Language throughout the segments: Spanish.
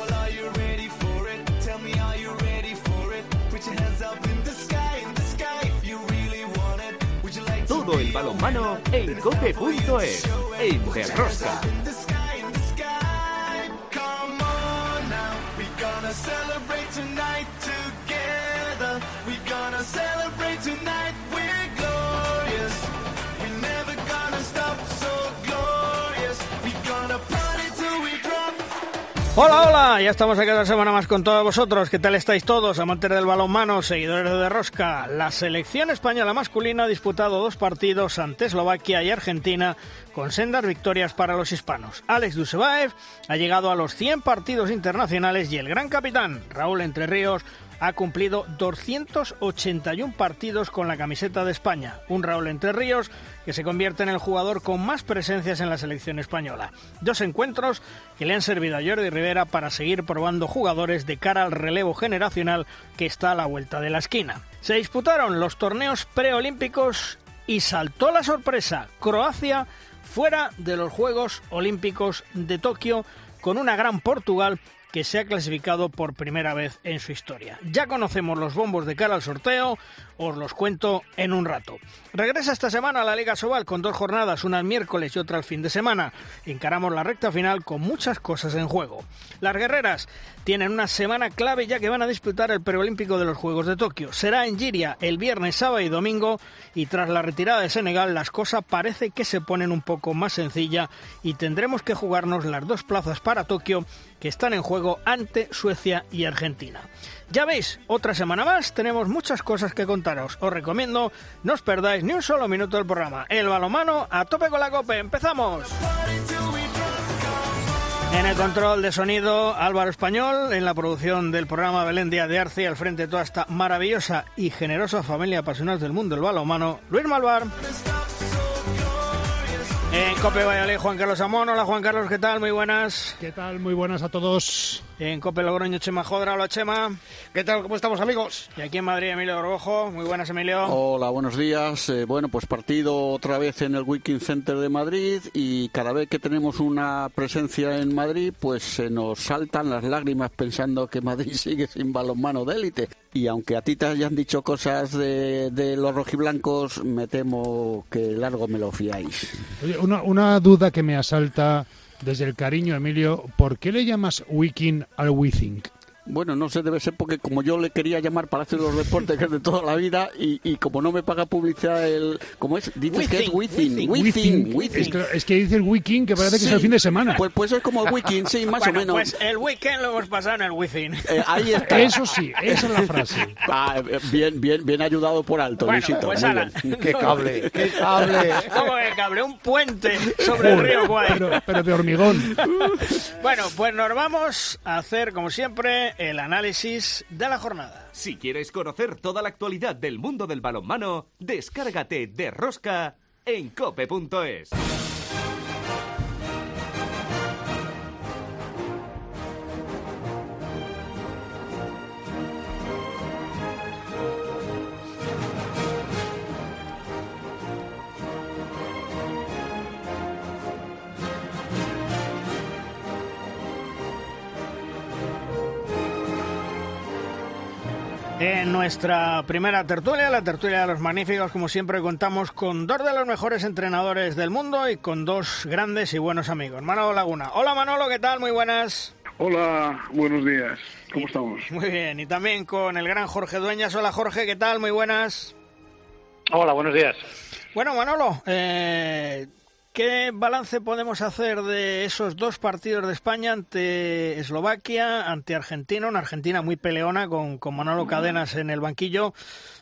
Well, are you ready for it? Tell me, are you ready for it? Put your hands up in the sky, in the sky, if you really want it. Would you like to Todo el balonmano en cope.es. En Derrosca. Hola, hola, ya estamos aquí otra semana más con todos vosotros. ¿Qué tal estáis todos, amantes del balonmano, seguidores de Derrosca? La selección española masculina ha disputado dos partidos ante Eslovaquia y Argentina con sendas victorias para los hispanos. Alex Dusebaev ha llegado a los 100 partidos internacionales y el gran capitán, Raúl Entre Ríos, ha cumplido 281 partidos con la camiseta de España. Un Raúl Entre Ríos que se convierte en el jugador con más presencias en la selección española. Dos encuentros que le han servido a Jordi Rivera para seguir probando jugadores de cara al relevo generacional que está a la vuelta de la esquina. Se disputaron los torneos preolímpicos y saltó la sorpresa. Croacia fuera de los Juegos Olímpicos de Tokio con una gran Portugal que se ha clasificado por primera vez en su historia. Ya conocemos los bombos de cara al sorteo, os los cuento en un rato. Regresa esta semana la Liga Sobal con dos jornadas, una el miércoles y otra el fin de semana. Encaramos la recta final con muchas cosas en juego. Las guerreras tienen una semana clave ya que van a disputar el preolímpico de los Juegos de Tokio. Será en Giria el viernes, sábado y domingo y tras la retirada de Senegal las cosas parece que se ponen un poco más sencilla y tendremos que jugarnos las dos plazas para Tokio que están en juego ante Suecia y Argentina. Ya veis, otra semana más tenemos muchas cosas que contaros. Os recomiendo no os perdáis ni un solo minuto del programa. El balomano a tope con la cope. ¡Empezamos! En el control de sonido, Álvaro Español, en la producción del programa Belén Díaz de Arce, al frente de toda esta maravillosa y generosa familia apasionada del mundo del balonmano, Luis Malvar. En Cope Valladolid, Juan Carlos Amón. Hola Juan Carlos, ¿qué tal? Muy buenas. ¿Qué tal? Muy buenas a todos. En Cope Logroño, Chema Jodra. Hola Chema. ¿Qué tal? ¿Cómo estamos, amigos? Y aquí en Madrid, Emilio Gorgojo. Muy buenas, Emilio. Hola, buenos días. Eh, bueno, pues partido otra vez en el Wiking Center de Madrid y cada vez que tenemos una presencia en Madrid, pues se nos saltan las lágrimas pensando que Madrid sigue sin balonmano de élite. Y aunque a ti te hayan dicho cosas de, de los rojiblancos, me temo que largo me lo fiáis. Oye, una, una duda que me asalta desde el cariño, Emilio. ¿Por qué le llamas Wiking al WeThink? Bueno, no sé, debe ser porque como yo le quería llamar Palacio de los Deportes, que es de toda la vida, y, y como no me paga publicidad el... ¿Cómo es? Dices que es Within. Within. Es que, es que dice el Wiking que parece que es el fin de semana. Pues, pues es como el Wiking, sí, más bueno, o menos. Pues el weekend lo hemos pasado en el Within. Eh, ahí está. Eso sí, esa es la frase. Ah, eh, bien, bien, bien ayudado por alto, Bueno, Luisito. pues ala. Qué cable, qué cable. Como que cable, un puente sobre el río Guay. Pero, pero de hormigón. Bueno, pues nos vamos a hacer, como siempre, el análisis de la jornada. Si quieres conocer toda la actualidad del mundo del balonmano, descárgate de Rosca en cope.es. En nuestra primera tertulia, la tertulia de los magníficos, como siempre contamos con dos de los mejores entrenadores del mundo y con dos grandes y buenos amigos. Manolo Laguna. Hola Manolo, ¿qué tal? Muy buenas. Hola, buenos días. ¿Cómo estamos? Muy bien. Y también con el gran Jorge Dueñas. Hola Jorge, ¿qué tal? Muy buenas. Hola, buenos días. Bueno, Manolo, eh, ¿qué balance podemos hacer de esos dos partidos de España ante Eslovaquia, ante Argentina? Una Argentina muy peleona con, Manolo Cadenas en el banquillo.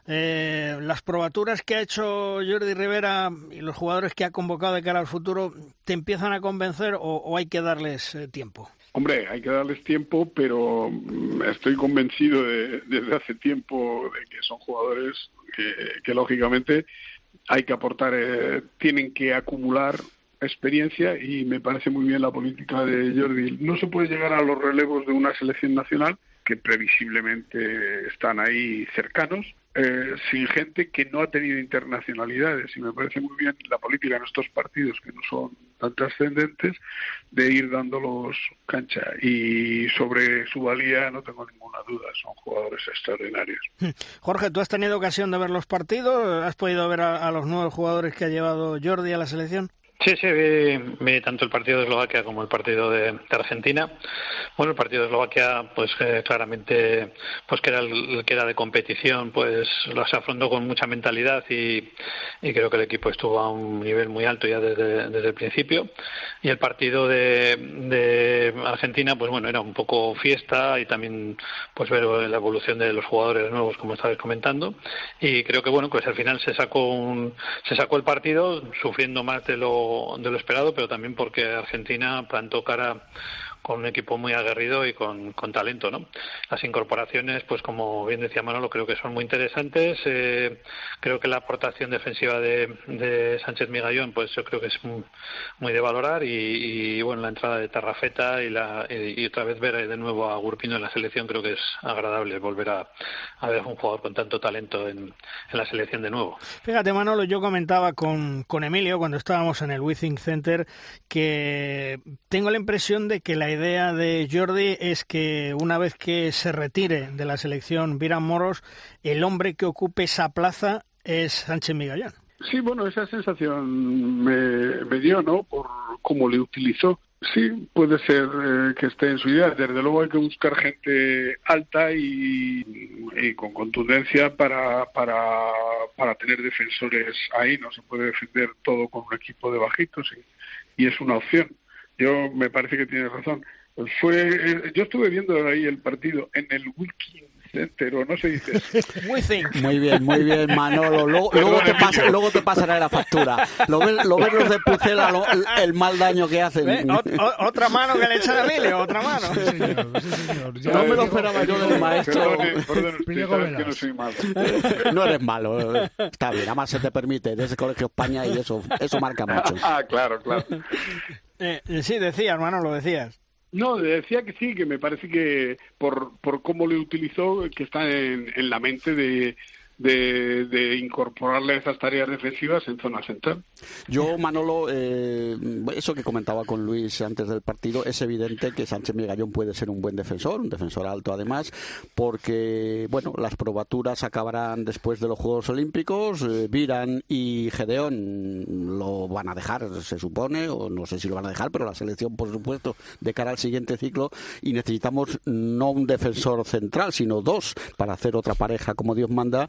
Eh, las probaturas que ha hecho Jordi Rivera y los jugadores que ha convocado de cara al futuro, ¿te empiezan a convencer o, o hay que darles eh, tiempo? Hombre, hay que darles tiempo, pero mm, estoy convencido de- desde hace tiempo de que son jugadores que, que lógicamente hay que aportar, eh, tienen que acumular experiencia y me parece muy bien la política de Jordi. No se puede llegar a los relevos de una selección nacional que previsiblemente están ahí cercanos, eh, sin gente que no ha tenido internacionalidades y me parece muy bien la política en estos partidos que no son tan trascendentes de ir dándolos cancha y sobre su valía no tengo ninguna duda, son jugadores extraordinarios. Jorge, ¿tú has tenido ocasión de ver los partidos? ¿Has podido ver a, a los nuevos jugadores que ha llevado Jordi a la selección? Sí, sí, vi, tanto el partido de Eslovaquia como el partido de, Argentina. Bueno, el partido de Eslovaquia, pues eh, claramente, pues que era el, que era de competición, pues lo se afrontó con mucha mentalidad y, y, creo que el equipo estuvo a un nivel muy alto ya desde, desde el principio. Y el partido de, de, Argentina, pues bueno, era un poco fiesta y también pues ver la evolución de los jugadores nuevos, como estabas comentando. Y creo que bueno, pues al final se sacó un, se sacó el partido sufriendo más de lo de lo esperado, pero también porque Argentina plantó cara con un equipo muy aguerrido y con, con, talento, ¿no? Las incorporaciones, pues como bien decía Manolo, creo que son muy interesantes. Eh, creo que la aportación defensiva de, de, Sánchez Migallón, pues yo creo que es muy, muy de valorar y, y, bueno, la entrada de Tarrafeta y, la, y, y, otra vez ver de nuevo a Gurpino en la selección creo que es agradable volver a, a ver un jugador con tanto talento en, en, la selección de nuevo. Fíjate, Manolo, yo comentaba con, con Emilio cuando estábamos en el Withing Center que tengo la impresión de que la idea de Jordi es que una vez que se retire de la selección Viran Moros, el hombre que ocupe esa plaza es Sánchez Migallán. Sí, bueno, esa sensación me, dio, ¿no? Por cómo le utilizó. Sí, puede ser eh, que esté en su idea. Desde luego hay que buscar gente alta y, y con contundencia para, para, para tener defensores ahí. No se puede defender todo con un equipo de bajitos y, y es una opción. Yo me parece que tienes razón. Fue, yo estuve viendo ahí el partido en el Wilkin Center, o no se dice. muy bien, muy bien, Manolo. Luego, luego, te, pasa, luego te pasará la factura. Lo ves, lo ves los de Pucela, lo, el, el, mal daño que hacen. ¿Eh? Otra mano que le echan a Emilio, otra mano. Sí, señor, sí, señor. No me lo esperaba yo del maestro. Perdón, perdón que no soy malo. No eres malo, está bien. Además se te permite desde Colegio España y eso, eso marca mucho. Ah, claro, claro. Eh, sí, decía, hermano, lo decías. No, decía que sí, que me parece que por, por cómo le utilizó, que está en, en la mente de, de, incorporarle esas tareas defensivas en zona central. Yo, Manolo, eh, eso que comentaba con Luis antes del partido, es evidente que Sánchez Migallón puede ser un buen defensor, un defensor alto además, porque, bueno, las probaturas acabarán después de los Juegos Olímpicos, eh, Viran y Gedeón lo van a dejar, se supone, o no sé si lo van a dejar, pero la selección, por supuesto, de cara al siguiente ciclo, y necesitamos no un defensor central, sino dos, para hacer otra pareja como Dios manda,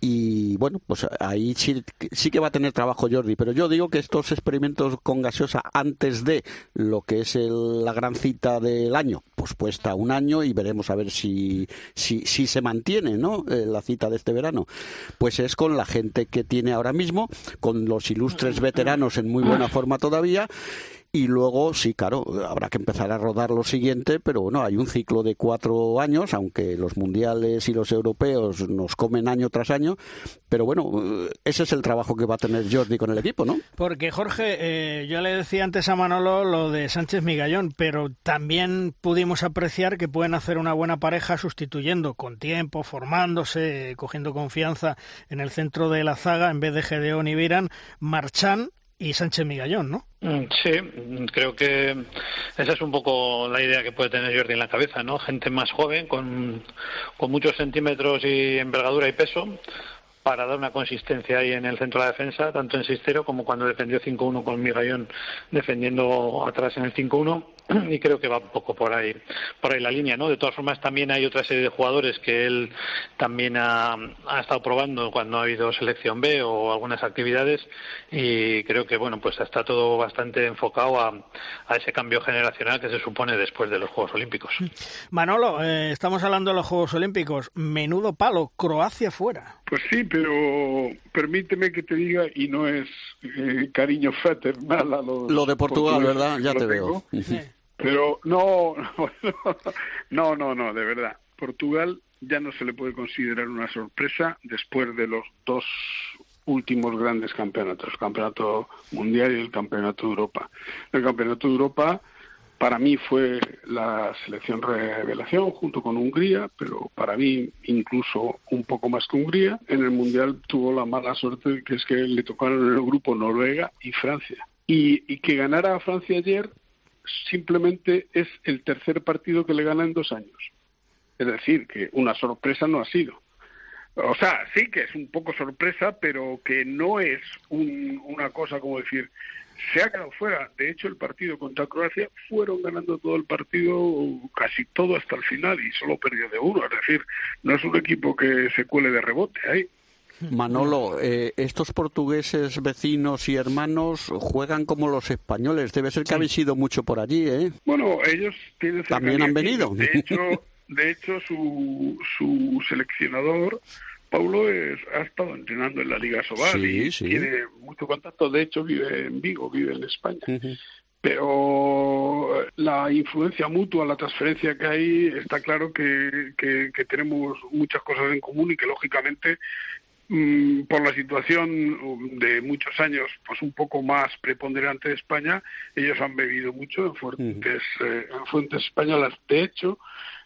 y bueno, pues ahí sí, sí, que va a tener trabajo Jordi, pero yo digo que estos experimentos con gaseosa antes de lo que es el, la gran cita del año, pues puesta un año y veremos a ver si, si, si se mantiene ¿no? Eh, la cita de este verano. Pues es con la gente que tiene ahora mismo, con los ilustres veteranos en muy buena forma todavía y luego sí, claro, habrá que empezar a rodar lo siguiente, pero bueno, hay un ciclo de cuatro años, aunque los mundiales y los europeos nos comen año tras año, pero bueno, ese es el trabajo que va a tener Jordi con el equipo, ¿no? Porque Jorge, eh, yo le decía antes a Manolo lo de Sánchez Migallón, pero también pudimos apreciar que pueden hacer una buena pareja sustituyendo con tiempo, formándose, cogiendo confianza en el centro de la zaga en vez de Gedeón y Viran, Marchán y Sánchez Migallón, ¿no? Sí, creo que esa es un poco la idea que puede tener Jordi en la cabeza, ¿no? Gente más joven, con, con muchos centímetros y envergadura y peso, para dar una consistencia ahí en el centro de la defensa, tanto en Sistero como cuando defendió 5-1 con Migallón defendiendo atrás en el 5-1 y creo que va un poco por ahí por ahí la línea no de todas formas también hay otra serie de jugadores que él también ha, ha, estado probando cuando ha habido selección B o algunas actividades y creo que bueno pues está todo bastante enfocado a, a ese cambio generacional que se supone después de los Juegos Olímpicos. Manolo eh, estamos hablando de los Juegos Olímpicos. Menudo palo Croacia fuera. Pues sí pero permíteme que te diga y no es eh, cariño fraternal a los lo de Portugal verdad ya te veo. sí. Pero no, no, no, no, de verdad. Portugal ya no se le puede considerar una sorpresa después de los dos últimos grandes campeonatos, el campeonato mundial y el campeonato de Europa. El campeonato de Europa para mí fue la selección revelación junto con Hungría, pero para mí incluso un poco más que Hungría. En el mundial tuvo la mala suerte que es que le tocaron el grupo Noruega y Francia y, que ganara Francia ayer simplemente es el tercer partido que le gana en dos años. Es decir, que una sorpresa no ha sido. O sea, sí que es un poco sorpresa, pero que no es un- una cosa como decir, se ha quedado fuera. De hecho, el partido contra Croacia fueron ganando todo el partido, casi todo hasta el final, y solo perdió de uno. Es decir, no es un equipo que se cuele de rebote ahí. Manolo, eh, estos portugueses vecinos y hermanos juegan como los españoles. Debe ser que habéis ido mucho por allí, ¿eh? Bueno, ellos tienen También han venido. De hecho, de hecho su, su seleccionador, Paulo, es, ha estado entrenando en la Liga Sobal Sí, y sí. tiene mucho contacto. De hecho, vive en Vigo, vive en España. Pero la influencia mutua, la transferencia que hay, está claro que, que, que tenemos muchas cosas en común y que, lógicamente, mm, por la situación um, de muchos años, pues un poco más preponderante de España, ellos han bebido mucho en fuentes, eh, en fuentes españolas. De hecho,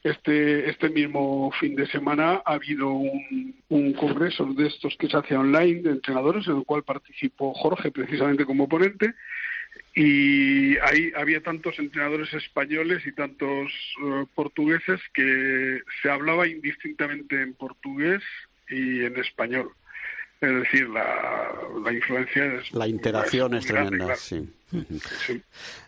este, este mismo fin de semana ha habido un, un congreso de estos que se hace online de entrenadores, en el cual participó Jorge precisamente como ponente, y ahí había tantos entrenadores españoles y tantos eh, portugueses que se hablaba indistintamente en portugués y en español. Es decir, la, la influencia es La interacción es grande, tremenda, claro. sí. Sí.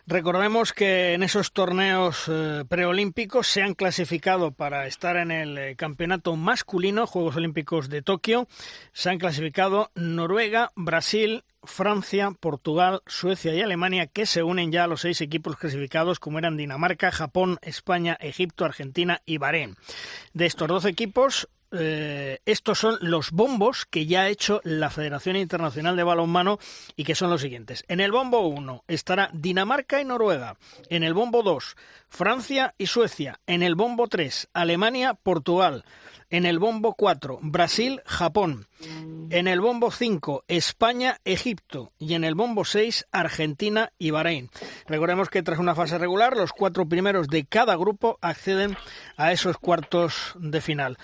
Recordemos que en esos torneos eh, preolímpicos se han clasificado para estar en el eh, campeonato masculino, Juegos Olímpicos de Tokio. Se han clasificado Noruega, Brasil, Francia, Portugal, Suecia y Alemania, que se unen ya a los seis equipos clasificados, como eran Dinamarca, Japón, España, Egipto, Argentina y Bahrein. De estos 12 equipos, eh, estos son los bombos que ya ha hecho la Federación Internacional de Balonmano y que son los siguientes. En el bombo 1 estará Dinamarca y Noruega. En el bombo 2, Francia y Suecia. En el bombo 3, Alemania, Portugal. En el bombo 4, Brasil, Japón. En el bombo 5, España, Egipto. Y en el bombo 6, Argentina y Bahrein. Recordemos que tras una fase regular, los cuatro primeros de cada grupo acceden a esos cuartos de final.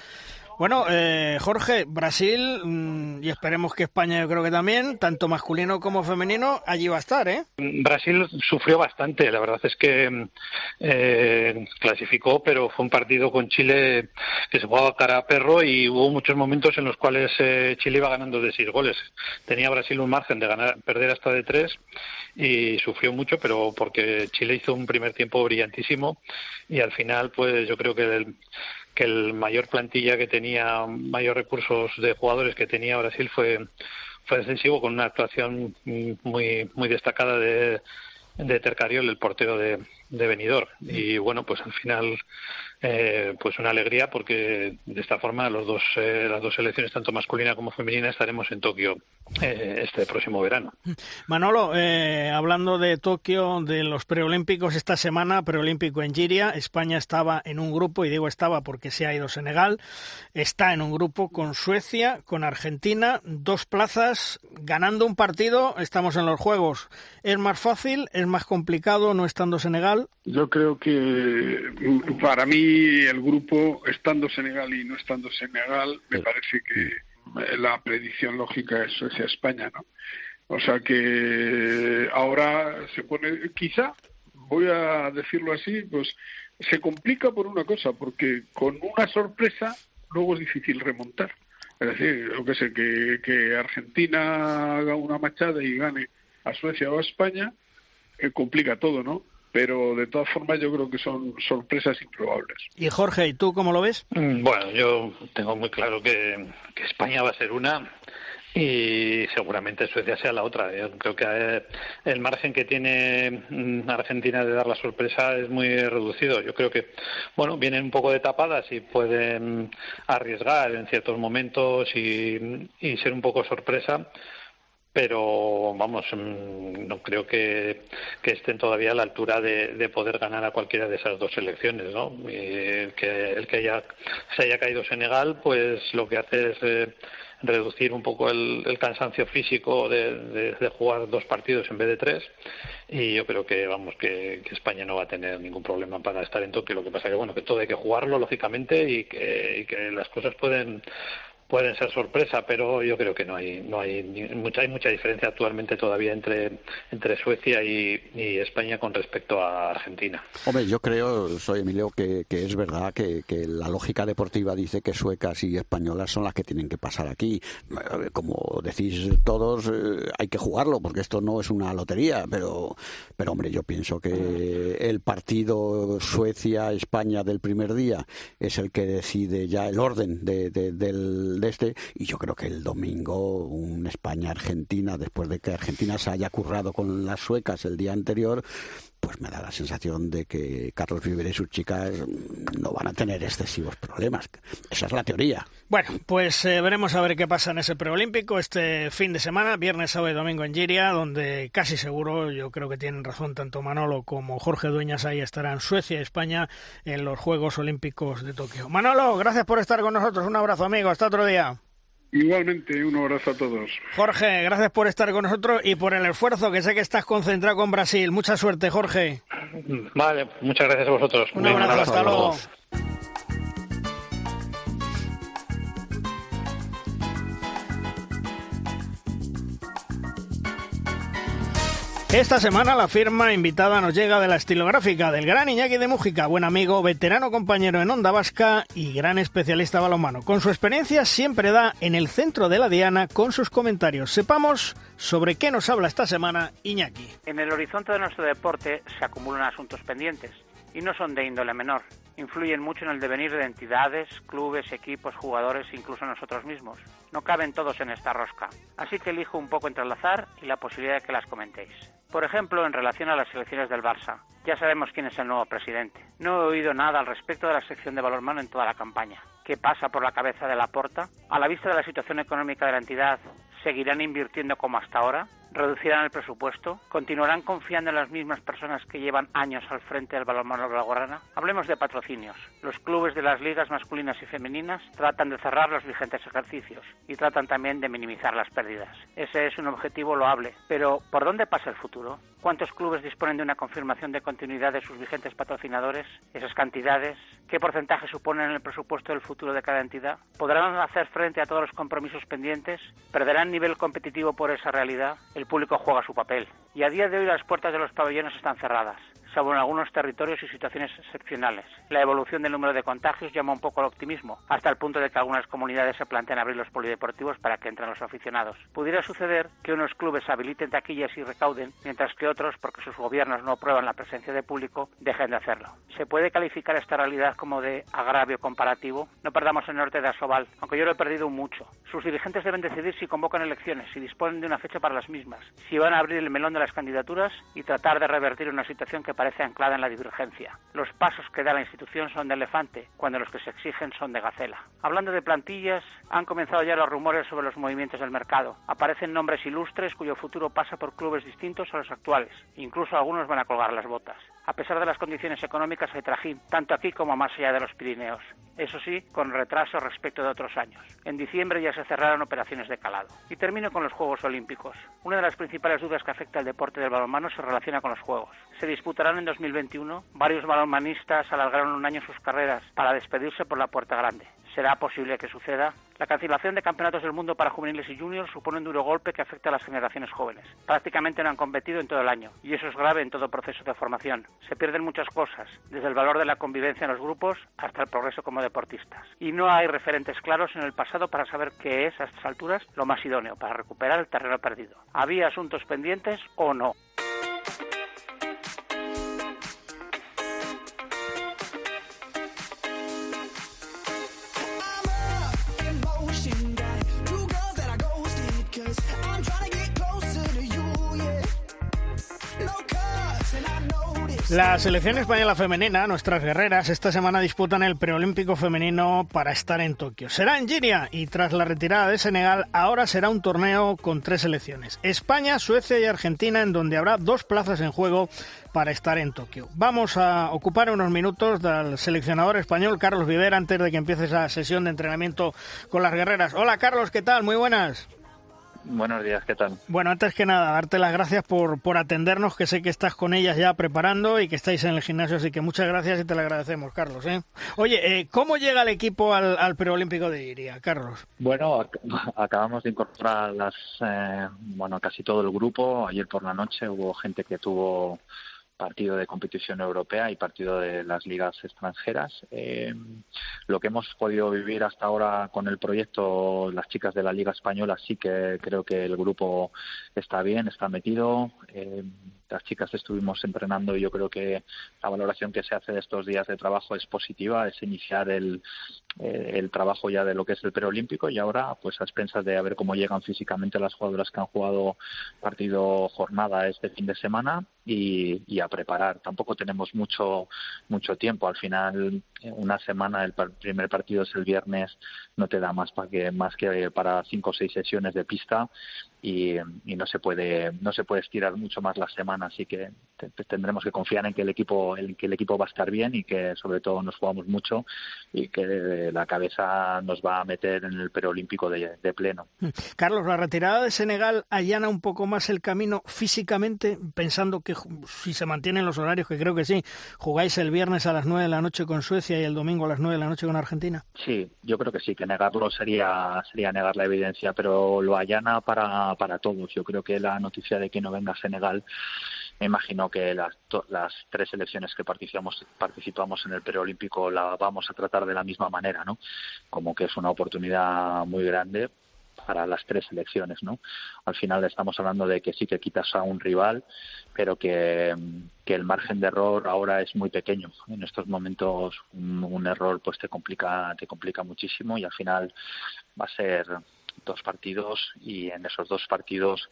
Bueno, eh, Jorge, Brasil, mm, y esperemos que España, yo creo que también, tanto masculino como femenino, allí va a estar, ¿eh? Brasil sufrió bastante, la verdad es que eh, clasificó, pero fue un partido con Chile que se jugaba cara a perro y hubo muchos momentos en los cuales eh, Chile iba ganando de seis goles. Tenía Brasil un margen de ganar, perder hasta de tres y sufrió mucho, pero porque Chile hizo un primer tiempo brillantísimo y al final, pues yo creo que el, que el mayor plantilla que tenía, mayor recursos de jugadores que tenía Brasil fue fue defensivo con una actuación muy muy destacada de, de Tercariol, el portero de, de Benidorm. Y bueno, pues al final, eh, pues una alegría porque de esta forma los dos, eh, las dos selecciones, tanto masculina como femenina, estaremos en Tokio eh, este próximo verano. Manolo, eh, hablando de Tokio, de los preolímpicos esta semana, preolímpico en Giria, España estaba en un grupo, y digo estaba porque se ha ido Senegal, está en un grupo con Suecia, con Argentina, dos plazas, ganando un partido, estamos en los Juegos. ¿Es más fácil, es más complicado no estando Senegal? Yo creo que mm, para mí el grupo, estando Senegal y no estando Senegal, me parece que eh, la predicción lógica es Suecia-España, ¿no? O sea que ahora se pone, quizá, voy a decirlo así, pues se complica por una cosa, porque con una sorpresa luego es difícil remontar. Es decir, yo que sé, que, que Argentina haga una machada y gane a Suecia o a España, eh, complica todo, ¿no? Pero de todas formas yo creo que son sorpresas improbables. Y Jorge, ¿y tú cómo lo ves? Mm, Bueno, yo tengo muy claro que, que España va a ser una y seguramente Suecia sea la otra. Yo creo que eh, el margen que tiene mm, Argentina de dar la sorpresa es muy reducido. Yo creo que, bueno, vienen un poco de tapadas y pueden arriesgar en ciertos momentos y, y ser un poco sorpresa pero vamos, mm, no creo que, estén todavía a la altura de, de poder ganar a cualquiera de esas dos selecciones, ¿no? Que el que haya, se haya caído Senegal, pues lo que hace es eh, reducir un poco el, cansancio físico de jugar dos partidos en vez de tres y yo creo que vamos que, que España no va a tener ningún problema para estar en Tokio lo que pasa que bueno que todo hay que jugarlo lógicamente y que, y que las cosas pueden pueden ser sorpresa, pero yo creo que no hay no hay mucha hay mucha diferencia actualmente todavía entre entre Suecia y, España con respecto a Argentina. Hombre, yo creo, soy Emilio, que, es verdad que, la lógica deportiva dice que suecas y españolas son las que tienen que pasar aquí. Como decís todos, eh, hay que jugarlo porque esto no es una lotería, pero pero hombre, yo pienso que el partido Suecia-España del primer día es el que decide ya el orden de, del este y yo creo que el domingo un España-Argentina después de que Argentina se haya currado con las suecas el día anterior pues me da la sensación de que Carlos Viver y sus chicas no van a tener excesivos problemas. Esa es la teoría. Bueno, pues eh, veremos a ver qué pasa en ese preolímpico este fin de semana, viernes, sábado y domingo en Giria, donde casi seguro, yo creo que tienen razón tanto Manolo como Jorge Dueñas, ahí estarán Suecia y España en los Juegos Olímpicos de Tokio. Manolo, gracias por estar con nosotros. Un abrazo, amigo. Hasta otro día. Igualmente, un abrazo a todos. Jorge, gracias por estar con nosotros y por el esfuerzo, que sé que estás concentrado con Brasil. Mucha suerte, Jorge. Vale, muchas gracias a vosotros. Un abrazo, hasta luego. Esta semana la firma invitada nos llega de la estilográfica del gran Iñaki de Mújica, buen amigo, veterano compañero en Onda Vasca y gran especialista balonmano. Con su experiencia siempre da en el centro de la diana con sus comentarios. Sepamos sobre qué nos habla esta semana Iñaki. En el horizonte de nuestro deporte se acumulan asuntos pendientes y no son de índole menor influyen mucho en el devenir de entidades, clubes, equipos, jugadores, incluso nosotros mismos. No caben todos en esta rosca, así que elijo un poco entre el azar y la posibilidad de que las comentéis. Por ejemplo, en relación a las elecciones del Barça. Ya sabemos quién es el nuevo presidente. No he oído nada al respecto de la sección de balonmano en toda la campaña. ¿Qué pasa por la cabeza de la porta? A la vista de la situación económica de la entidad, ¿seguirán invirtiendo como hasta ahora? Reducirán el presupuesto, continuarán confiando en las mismas personas que llevan años al frente del balonmano blaugrana. Hablemos de patrocinios. Los clubes de las ligas masculinas y femeninas tratan de cerrar los vigentes ejercicios y tratan también de minimizar las pérdidas. Ese es un objetivo loable, pero ¿por dónde pasa el futuro? ¿Cuántos clubes disponen de una confirmación de continuidad de sus vigentes patrocinadores? ¿Esas cantidades? ¿Qué porcentaje suponen en el presupuesto del futuro de cada entidad? ¿Podrán hacer frente a todos los compromisos pendientes? ¿Perderán nivel competitivo por esa realidad? Público juega su papel. Y a día de hoy las puertas de los pabellones están cerradas salvo en algunos territorios y situaciones excepcionales. La evolución del número de contagios llama un poco al optimismo, hasta el punto de que algunas comunidades se plantean abrir los polideportivos para que entren los aficionados. Pudiera suceder que unos clubes habiliten taquillas y recauden, mientras que otros, porque sus gobiernos no aprueban la presencia de público, dejen de hacerlo. ¿Se puede calificar esta realidad como de agravio comparativo? No perdamos el norte de Asobal, aunque yo lo he perdido mucho. Sus dirigentes deben decidir si convocan elecciones, si disponen de una fecha para las mismas, si van a abrir el melón de las candidaturas y tratar de revertir una situación que parece anclada en la divergencia. Los pasos que da la institución son de elefante, cuando los que se exigen son de gacela. Hablando de plantillas, han comenzado ya los rumores sobre los movimientos del mercado. Aparecen nombres ilustres cuyo futuro pasa por clubes distintos a los actuales. Incluso algunos van a colgar las botas. A pesar de las condiciones económicas hay trajín, tanto aquí como más allá de los Pirineos. Eso sí, con retraso respecto de otros años. En diciembre ya se cerraron operaciones de calado. Y termino con los Juegos Olímpicos. Una de las principales dudas que afecta al deporte del balonmano se relaciona con los Juegos. Se disputarán en 2021. Varios balonmanistas alargaron un año sus carreras para despedirse por la puerta grande. ¿Será posible que suceda? La cancelación de campeonatos del mundo para juveniles y juniors supone un duro golpe que afecta a las generaciones jóvenes. Prácticamente no han competido en todo el año, y eso es grave en todo proceso de formación. Se pierden muchas cosas, desde el valor de la convivencia en los grupos hasta el progreso como deportistas. Y no hay referentes claros en el pasado para saber qué es a estas alturas lo más idóneo para recuperar el terreno perdido. ¿Había asuntos pendientes o no? La selección española femenina, nuestras guerreras, esta semana disputan el preolímpico femenino para estar en Tokio. Será en Giria y tras la retirada de Senegal, ahora será un torneo con tres selecciones: España, Suecia y Argentina, en donde habrá dos plazas en juego para estar en Tokio. Vamos a ocupar unos minutos del seleccionador español Carlos Viver antes de que empiece esa sesión de entrenamiento con las guerreras. Hola Carlos, ¿qué tal? Muy buenas. Buenos días, ¿qué tal? Bueno, antes que nada, darte las gracias por, por atendernos, que sé que estás con ellas ya preparando y que estáis en el gimnasio, así que muchas gracias y te lo agradecemos, Carlos. ¿eh? Oye, eh, ¿cómo llega el equipo al, al preolímpico de Iria, Carlos? Bueno, acabamos de incorporar las, eh, bueno, casi todo el grupo. Ayer por la noche hubo gente que tuvo partido de competición europea y partido de las ligas extranjeras. Eh, lo que hemos podido vivir hasta ahora con el proyecto, las chicas de la Liga Española, sí que creo que el grupo está bien, está metido. Eh, las chicas estuvimos entrenando y yo creo que la valoración que se hace de estos días de trabajo es positiva, es iniciar el, eh, el trabajo ya de lo que es el preolímpico y ahora pues a expensas de a ver cómo llegan físicamente las jugadoras que han jugado partido jornada este fin de semana y, a preparar. Tampoco tenemos mucho mucho tiempo. Al final una semana el primer partido es el viernes, no te da más para que más que para cinco o seis sesiones de pista y, no se puede no se puede estirar mucho más la semana así que tendremos que confiar en que el equipo en que el equipo va a estar bien y que sobre todo nos jugamos mucho y que la cabeza nos va a meter en el preolímpico de, de pleno mm. Carlos la retirada de Senegal allana un poco más el camino físicamente pensando que si se mantienen los horarios que creo que sí jugáis el viernes a las nueve de la noche con Suecia y el domingo a las nueve de la noche con Argentina sí yo creo que sí que negarlo sería sería negar la evidencia pero lo allana para para, todos. Yo creo que la noticia de que no venga Senegal, me imagino que las, las tres selecciones que participamos, participamos en el preolímpico la vamos a tratar de la misma manera, ¿no? Como que es una oportunidad muy grande para las tres selecciones, ¿no? Al final estamos hablando de que sí que quitas a un rival, pero que, que el margen de error ahora es muy pequeño. En estos momentos un, un error pues te complica, te complica muchísimo y al final va a ser dos partidos y en esos dos partidos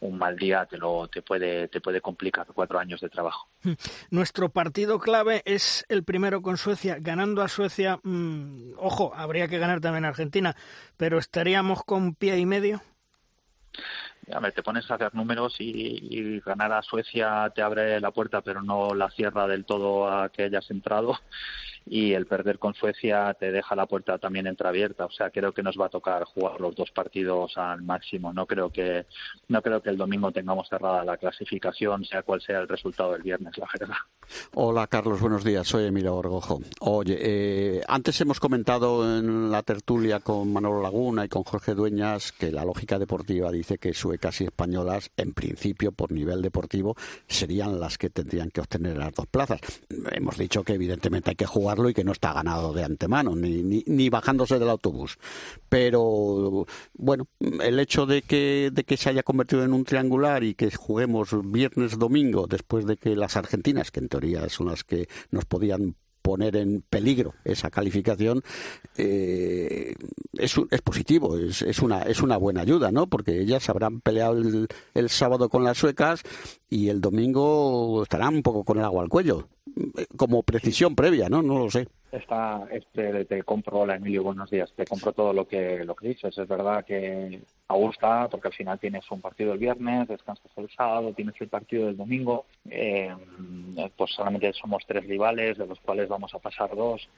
un mal día te lo te puede te puede complicar cuatro años de trabajo. Nuestro partido clave es el primero con Suecia. Ganando a Suecia, mmm, ojo, habría que ganar también a Argentina, pero estaríamos con pie y medio. A ver, te pones a hacer números y, y, ganar a Suecia te abre la puerta, pero no la cierra del todo a que hayas entrado y el perder con Suecia te deja la puerta también entreabierta. O sea, creo que nos va a tocar jugar los dos partidos al máximo. No creo que no creo que el domingo tengamos cerrada la clasificación, sea cual sea el resultado del viernes, la verdad. Hola Carlos, buenos días. Soy Emilio Orgojo. Oye, eh, antes hemos comentado en la tertulia con Manolo Laguna y con Jorge Dueñas que la lógica deportiva dice que suecas y españolas, en principio, por nivel deportivo, serían las que tendrían que obtener las dos plazas. Hemos dicho que evidentemente hay que jugar y que no está ganado de antemano, ni, ni, bajándose del autobús. Pero bueno, el hecho de que, de que se haya convertido en un triangular y que juguemos viernes, domingo, después de que las argentinas, que en teoría son las que nos podían poner en peligro esa calificación eh, es, es, positivo, es, es, una, es una buena ayuda, ¿no? Porque ellas habrán peleado el, el, sábado con las suecas y el domingo estarán un poco con el agua al cuello, como precisión previa, ¿no? No lo sé. Está, este, te compro, hola Emilio, buenos días, te compro todo lo que, lo que dices. Es verdad que a gusta porque al final tienes un partido el viernes, descansas el sábado, tienes el partido del domingo, eh, pues solamente somos tres rivales, de los cuales vamos a pasar dos.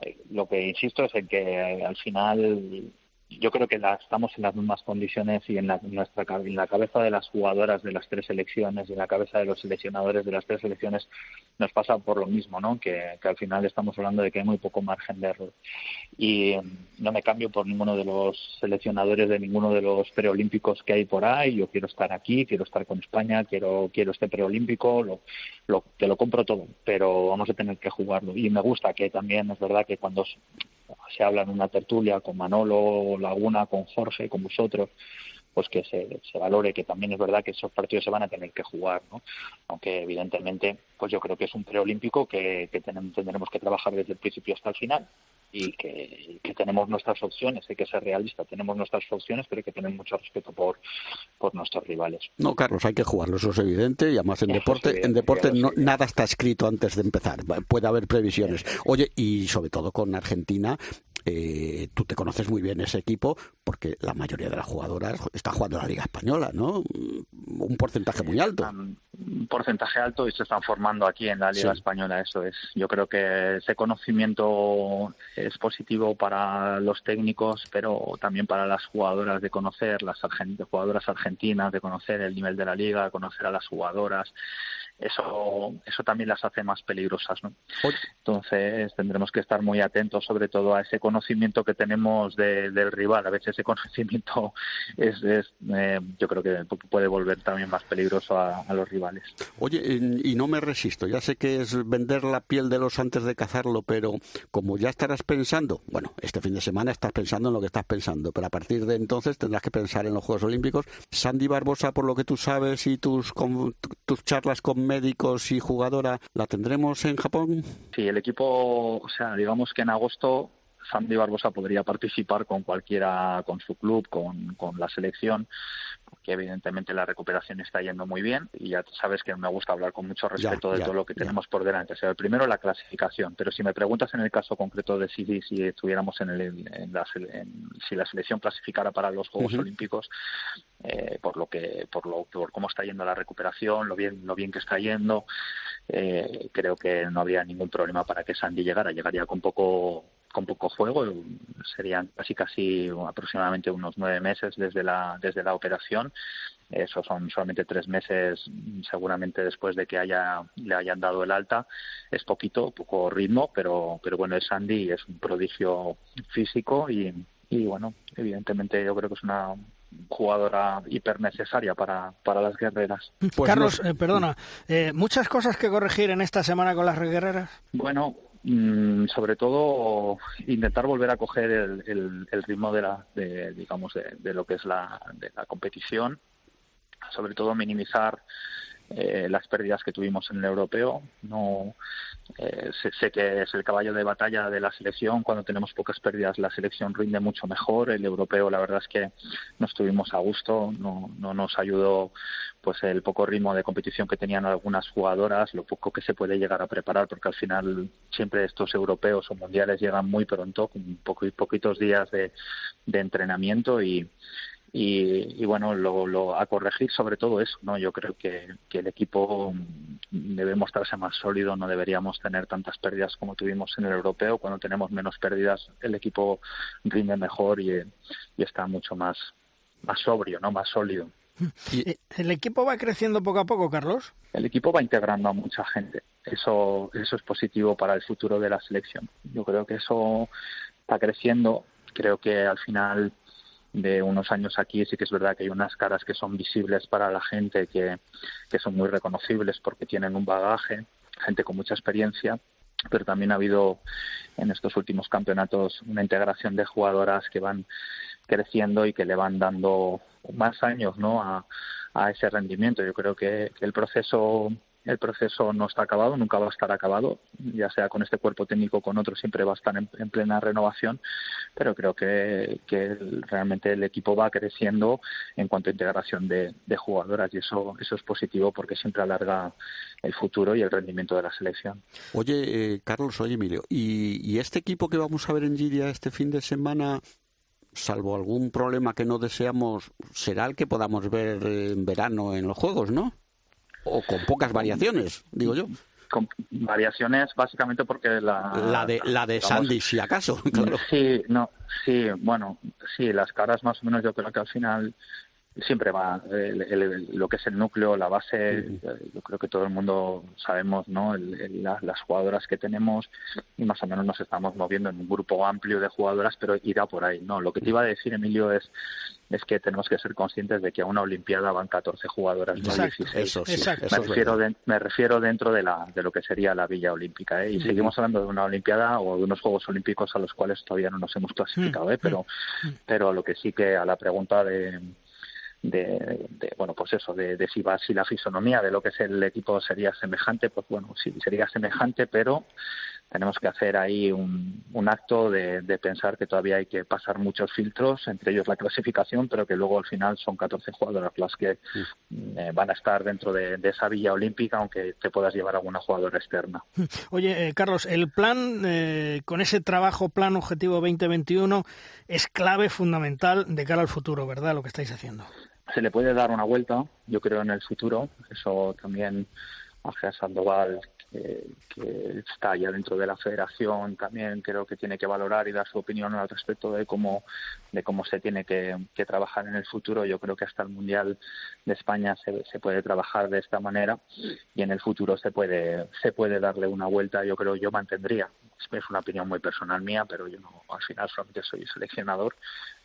Eh, lo que insisto es en que al final yo creo que la, estamos en las mismas condiciones y en la, nuestra, en la cabeza de las jugadoras de las tres selecciones y en la cabeza de los seleccionadores de las tres selecciones nos pasa por lo mismo, ¿no? Que, que al final estamos hablando de que hay muy poco margen de error. Y no me cambio por ninguno de los seleccionadores de ninguno de los preolímpicos que hay por ahí. Yo quiero estar aquí, quiero estar con España, quiero, quiero este preolímpico, lo, lo, te lo compro todo, pero vamos a tener que jugarlo. Y me gusta que también es verdad que cuando se habla en una tertulia con Manolo Laguna, con Jorge, con vosotros, pues que se, se, valore que también es verdad que esos partidos se van a tener que jugar, ¿no? Aunque evidentemente, pues yo creo que es un preolímpico que, que tenemos, tendremos que trabajar desde el principio hasta el final y que, que, tenemos nuestras opciones, hay que ser realista, tenemos nuestras opciones, pero hay que tener mucho respeto por, por nuestros rivales. No, Carlos, hay que jugarlo, eso es evidente, y además en eso deporte, evidente, en deporte no, nada está escrito antes de empezar, puede haber previsiones. Oye, y sobre todo con Argentina, eh, tú te conoces muy bien ese equipo porque la mayoría de las jugadoras está jugando en la Liga Española, ¿no? Un porcentaje muy alto. un porcentaje alto y se están formando aquí en la Liga Española, eso es. Yo creo que ese conocimiento es positivo para los técnicos, pero también para las jugadoras de conocer, las jugadoras argentinas, de conocer el nivel de la liga, conocer a las jugadoras eso, eso también las hace más peligrosas. ¿no? Entonces tendremos que estar muy atentos sobre todo a ese conocimiento que tenemos del rival. A veces ese conocimiento es, eh, yo creo que puede volver también más peligroso a, los rivales. Oye, y no me resisto, ya sé que es vender la piel de los antes de cazarlo, pero como ya estarás pensando, bueno, este fin de semana estás pensando en lo que estás pensando, pero a partir de entonces tendrás que pensar en los Juegos Olímpicos. Sandy Barbosa, por lo que tú sabes y tus, tus charlas con médicos y jugadora, ¿la tendremos en Japón? Sí, el equipo, o sea, digamos que en agosto Sandy Barbosa podría participar con cualquiera, con su club, con, con la selección, porque evidentemente la recuperación está yendo muy bien y ya sabes que me gusta hablar con mucho respeto de todo lo que tenemos por delante. O sea, el primero la clasificación, pero si me preguntas en el caso concreto de si, si estuviéramos en, el, en, la, si la selección clasificara para los Juegos Olímpicos, eh, por lo que, por lo, por cómo está yendo la recuperación, lo bien, lo bien que está yendo, eh, creo que no habría ningún problema para que Sandy llegara. Llegaría con poco con poco juego, serían casi casi aproximadamente unos nueve meses desde la desde la operación. Eso son solamente tres meses, seguramente después de que haya le hayan dado el alta. Es poquito, poco ritmo, pero pero bueno, es Sandy es un prodigio físico y, y bueno, evidentemente yo creo que es una jugadora hiper necesaria para, para las guerreras. Pues Carlos, eh, perdona, eh, ¿muchas cosas que corregir en esta semana con las guerreras? Bueno, mm, sobre todo intentar volver a coger el, el, ritmo de la de, digamos de, de, lo que es la, de la competición. Sobre todo minimizar eh, las pérdidas que tuvimos en el europeo. No eh, sé, que es el caballo de batalla de la selección. Cuando tenemos pocas pérdidas, la selección rinde mucho mejor. El europeo, la verdad es que no estuvimos a gusto. No, no nos ayudó pues el poco ritmo de competición que tenían algunas jugadoras, lo poco que se puede llegar a preparar, porque al final siempre estos europeos o mundiales llegan muy pronto, con poco, poquitos días de, de entrenamiento y y, bueno, lo, a corregir sobre todo eso, ¿no? Yo creo que, el equipo debe mostrarse más sólido, no deberíamos tener tantas pérdidas como tuvimos en el europeo, cuando tenemos menos pérdidas el equipo rinde mejor y, está mucho más, más sobrio, ¿no? Más sólido. Eh, ¿El equipo va creciendo poco a poco, Carlos? El equipo va integrando a mucha gente. Eso, eso es positivo para el futuro de la selección. Yo creo que eso está creciendo. Creo que al final de unos años aquí sí que es verdad que hay unas caras que son visibles para la gente, que, que son muy reconocibles porque tienen un bagaje, gente con mucha experiencia, pero también ha habido en estos últimos campeonatos una integración de jugadoras que van creciendo y que le van dando más años ¿no? a, a ese rendimiento. Yo creo que, que el proceso el proceso no está acabado, nunca va a estar acabado, ya sea con este cuerpo técnico o con otro, siempre va a estar en, plena renovación, pero creo que, realmente el equipo va creciendo en cuanto a integración de, jugadoras y eso, eso es positivo porque siempre alarga el futuro y el rendimiento de la selección. Oye, eh, Carlos, oye, Emilio, ¿y, este equipo que vamos a ver en Giria este fin de semana salvo algún problema que no deseamos, será el que podamos ver en verano en los Juegos, ¿no? O con pocas variaciones, digo yo. Con variaciones básicamente porque la... La de, la de Sandy, si acaso, claro. Sí, no, sí, bueno, sí, las caras más o menos yo creo que al final siempre va lo que es el núcleo, la base. Eh, yo creo que todo el mundo sabemos, ¿no? las jugadoras que tenemos y más o menos nos estamos moviendo en un grupo amplio de jugadoras, pero irá por ahí, ¿no? Lo que te iba a decir, Emilio, es es que tenemos que ser conscientes de que a una Olimpiada van 14 jugadoras, no 16. Eso sí, me, refiero me refiero dentro de, la, de lo que sería la Villa Olímpica. ¿eh? Y seguimos hablando de una Olimpiada o de unos Juegos Olímpicos a los cuales todavía no nos hemos clasificado. ¿eh? Pero, pero lo que sí que a la pregunta de, de, bueno pues eso de, de, si va si la fisonomía de lo que es el equipo sería semejante pues bueno sí sería semejante pero tenemos que hacer ahí un, un acto de, de, pensar que todavía hay que pasar muchos filtros entre ellos la clasificación pero que luego al final son 14 jugadoras las que mm, eh, van a estar dentro de, esa villa olímpica aunque te puedas llevar alguna jugadora externa. Oye eh, Carlos el plan eh, con ese trabajo plan objetivo 2021 es clave fundamental de cara al futuro verdad lo que estáis haciendo se le puede dar una vuelta, yo creo, en el futuro. Eso también Ángel Sandoval, que, está ya dentro de la federación, también creo que tiene que valorar y dar su opinión al respecto de cómo, de cómo se tiene que, trabajar en el futuro. Yo creo que hasta el Mundial de España se, se puede trabajar de esta manera y en el futuro se puede, se puede darle una vuelta. Yo creo yo mantendría. Es una opinión muy personal mía, pero yo no, al final solamente soy seleccionador.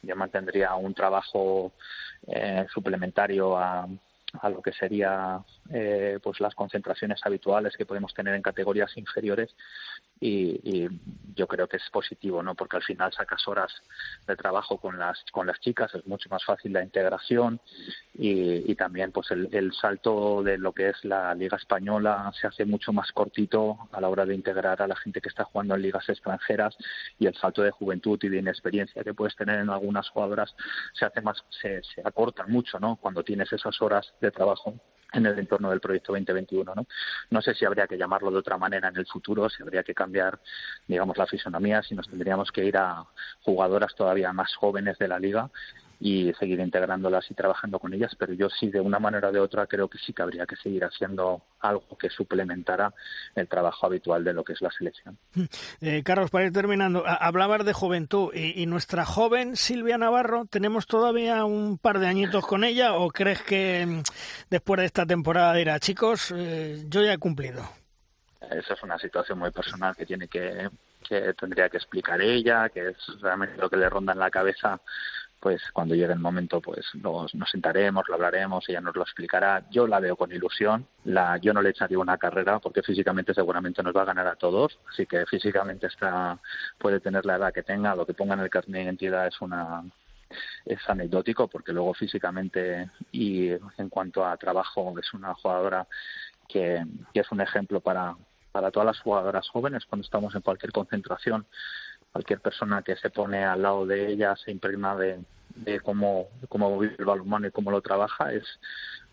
Yo mantendría un trabajo eh, suplementario a, a lo que sería eh, pues las concentraciones habituales que podemos tener en categorías inferiores y, y, yo creo que es positivo no porque al final sacas horas de trabajo con las con las chicas es mucho más fácil la integración y, y también pues el, el, salto de lo que es la liga española se hace mucho más cortito a la hora de integrar a la gente que está jugando en ligas extranjeras y el salto de juventud y de inexperiencia que puedes tener en algunas jugadoras se hace más se, se acorta mucho no cuando tienes esas horas de trabajo en el entorno del proyecto 2021. ¿no? no sé si habría que llamarlo de otra manera en el futuro, si habría que cambiar, digamos, la fisonomía, si nos tendríamos que ir a jugadoras todavía más jóvenes de la liga y seguir integrándolas y trabajando con ellas, pero yo sí, de una manera o de otra, creo que sí que habría que seguir haciendo algo que suplementara el trabajo habitual de lo que es la selección. Eh, Carlos, para ir terminando, hablabas de juventud y, y, nuestra joven Silvia Navarro, ¿tenemos todavía un par de añitos con ella o crees que mm, después de esta temporada dirá, chicos, eh, yo ya he cumplido? Esa es una situación muy personal que tiene que que tendría que explicar ella, que es realmente lo que le ronda en la cabeza pues cuando llegue el momento pues nos, sentaremos, lo hablaremos, ella nos lo explicará. Yo la veo con ilusión, la, yo no le echaría una carrera porque físicamente seguramente nos va a ganar a todos, así que físicamente está, puede tener la edad que tenga, lo que ponga en el carnet de identidad es una es anecdótico porque luego físicamente y en cuanto a trabajo es una jugadora que, que es un ejemplo para, para todas las jugadoras jóvenes cuando estamos en cualquier concentración cualquier persona que se pone al lado de ella se impregna de, de cómo, cómo vive el balonmano y cómo lo trabaja, es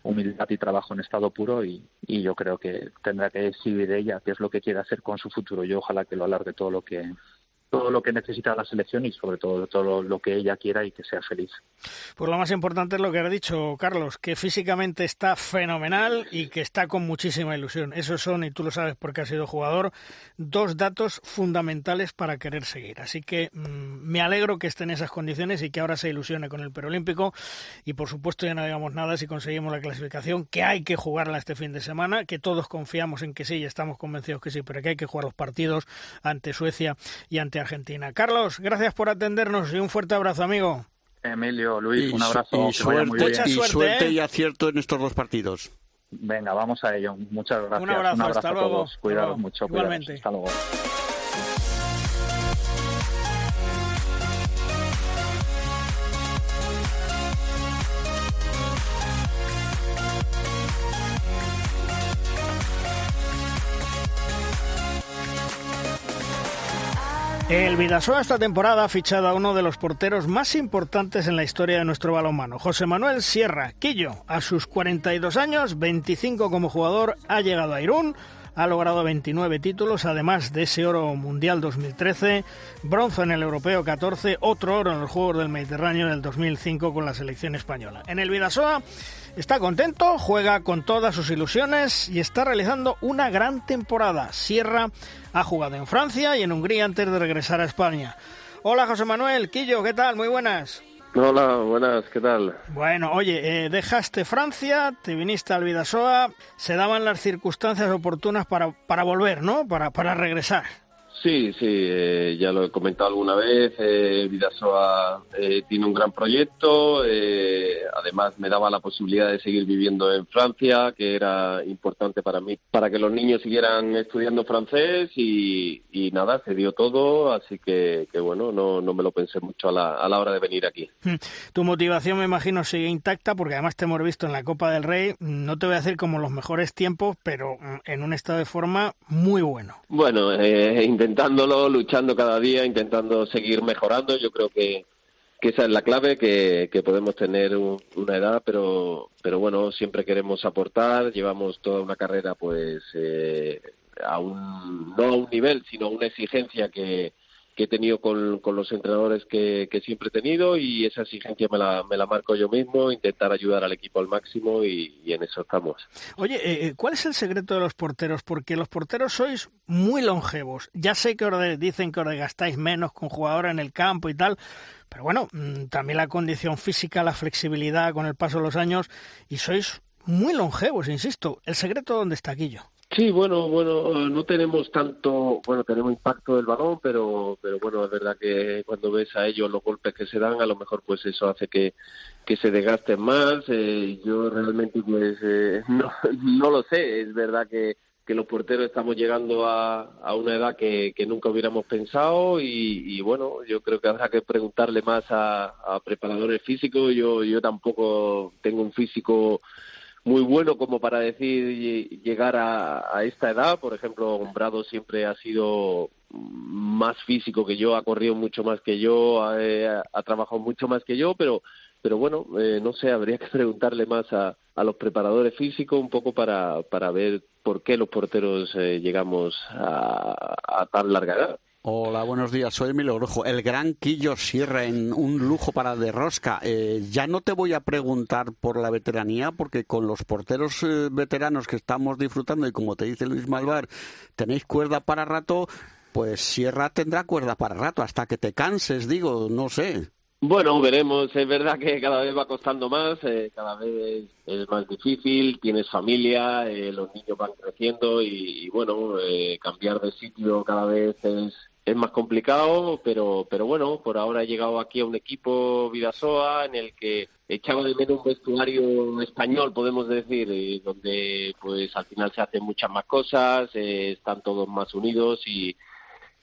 humildad y trabajo en estado puro y, y yo creo que tendrá que decidir ella qué es lo que quiere hacer con su futuro. Yo ojalá que lo alargue todo lo que todo lo que necesita la selección y sobre todo todo lo que ella quiera y que sea feliz. Pues lo más importante es lo que ha dicho Carlos, que físicamente está fenomenal y que está con muchísima ilusión. Esos son, y tú lo sabes porque has sido jugador, dos datos fundamentales para querer seguir. Así que mmm, me alegro que esté en esas condiciones y que ahora se ilusione con el Perolímpico y por supuesto ya no digamos nada si conseguimos la clasificación, que hay que jugarla este fin de semana, que todos confiamos en que sí y estamos convencidos que sí, pero que hay que jugar los partidos ante Suecia y ante Argentina. Carlos, gracias por atendernos y un fuerte abrazo, amigo. Emilio, Luis, y, un abrazo. Y suerte, y suerte, suerte ¿eh? y acierto en estos dos partidos. Venga, vamos a ello. Muchas gracias. Un abrazo, un abrazo hasta a luego. todos. Cuidados luego. mucho. Igualmente. Hasta luego. El Vidasoa esta temporada ha fichado a uno de los porteros más importantes en la historia de nuestro balonmano, José Manuel Sierra Quillo. A sus 42 años, 25 como jugador, ha llegado a Irún, ha logrado 29 títulos, además de ese oro mundial 2013, bronce en el Europeo 14, otro oro en los Juegos del Mediterráneo en el 2005 con la selección española. En el Vidasoa está contento, juega con todas sus ilusiones y está realizando una gran temporada. Sierra ha jugado en Francia y en Hungría antes de regresar a España. Hola José Manuel, Quillo, ¿qué tal? Muy buenas. Hola, buenas, ¿qué tal? Bueno, oye, eh, dejaste Francia, te viniste al Vidasoa, se daban las circunstancias oportunas para, para volver, ¿no? Para, para regresar. Sí, sí, eh, ya lo he comentado alguna vez, eh, Vidasoa eh, tiene un gran proyecto, eh, además me daba la posibilidad de seguir viviendo en Francia, que era importante para mí, para que los niños siguieran estudiando francés y, y nada, se dio todo, así que, que bueno, no, no me lo pensé mucho a la, a la hora de venir aquí. Tu motivación me imagino sigue intacta porque además te hemos visto en la Copa del Rey, no te voy a decir como los mejores tiempos, pero en un estado de forma muy bueno. Bueno, eh, intentándolo, luchando cada día, intentando seguir mejorando. Yo creo que, que esa es la clave, que, que podemos tener un, una edad, pero, pero bueno, siempre queremos aportar. Llevamos toda una carrera, pues, eh, a un, no a un nivel, sino a una exigencia que, que he tenido con, con los entrenadores que, que, siempre he tenido y esa exigencia me la, me la marco yo mismo, intentar ayudar al equipo al máximo y, en eso estamos. Oye, eh, ¿cuál es el secreto de los porteros? Porque los porteros sois muy longevos. Ya sé que os dicen que os gastáis menos con jugadores en el campo y tal, pero bueno, mm, también la condición física, la flexibilidad con el paso de los años y sois muy longevos, insisto. ¿El secreto dónde está, Guillo? Sí, bueno, bueno, no tenemos tanto, bueno, tenemos impacto del balón, pero, pero bueno, es verdad que cuando ves a ellos los golpes que se dan, a lo mejor pues eso hace que, que se desgasten más. Eh, yo realmente pues eh, no, no lo sé, es verdad que, que los porteros estamos llegando a, a una edad que, que nunca hubiéramos pensado y, y, bueno, yo creo que habrá que preguntarle más a, a preparadores físicos. Yo, yo tampoco tengo un físico muy bueno como para decir llegar a, a, esta edad. Por ejemplo, Umbrado siempre ha sido más físico que yo, ha corrido mucho más que yo, ha, ha trabajado mucho más que yo, pero, pero bueno, eh, no sé, habría que preguntarle más a, a, los preparadores físicos un poco para, para ver por qué los porteros eh, llegamos a, a tan larga edad. Hola, buenos días. Soy Emilio Orujo. El gran Quillo Sierra en un lujo para de rosca. Eh, ya no te voy a preguntar por la veteranía, porque con los porteros eh, veteranos que estamos disfrutando y como te dice Luis Malvar, tenéis cuerda para rato, pues Sierra tendrá cuerda para rato hasta que te canses, digo, no sé. Bueno, veremos. Es verdad que cada vez va costando más, eh, cada vez es más difícil. Tienes familia, eh, los niños van creciendo y, y bueno, cambiar de sitio cada vez es es más complicado, pero, pero bueno, por ahora he llegado aquí a un equipo Vidasoa en el que echaba de menos un vestuario español, podemos decir, y donde pues al final se hacen muchas más cosas, eh, están todos más unidos y,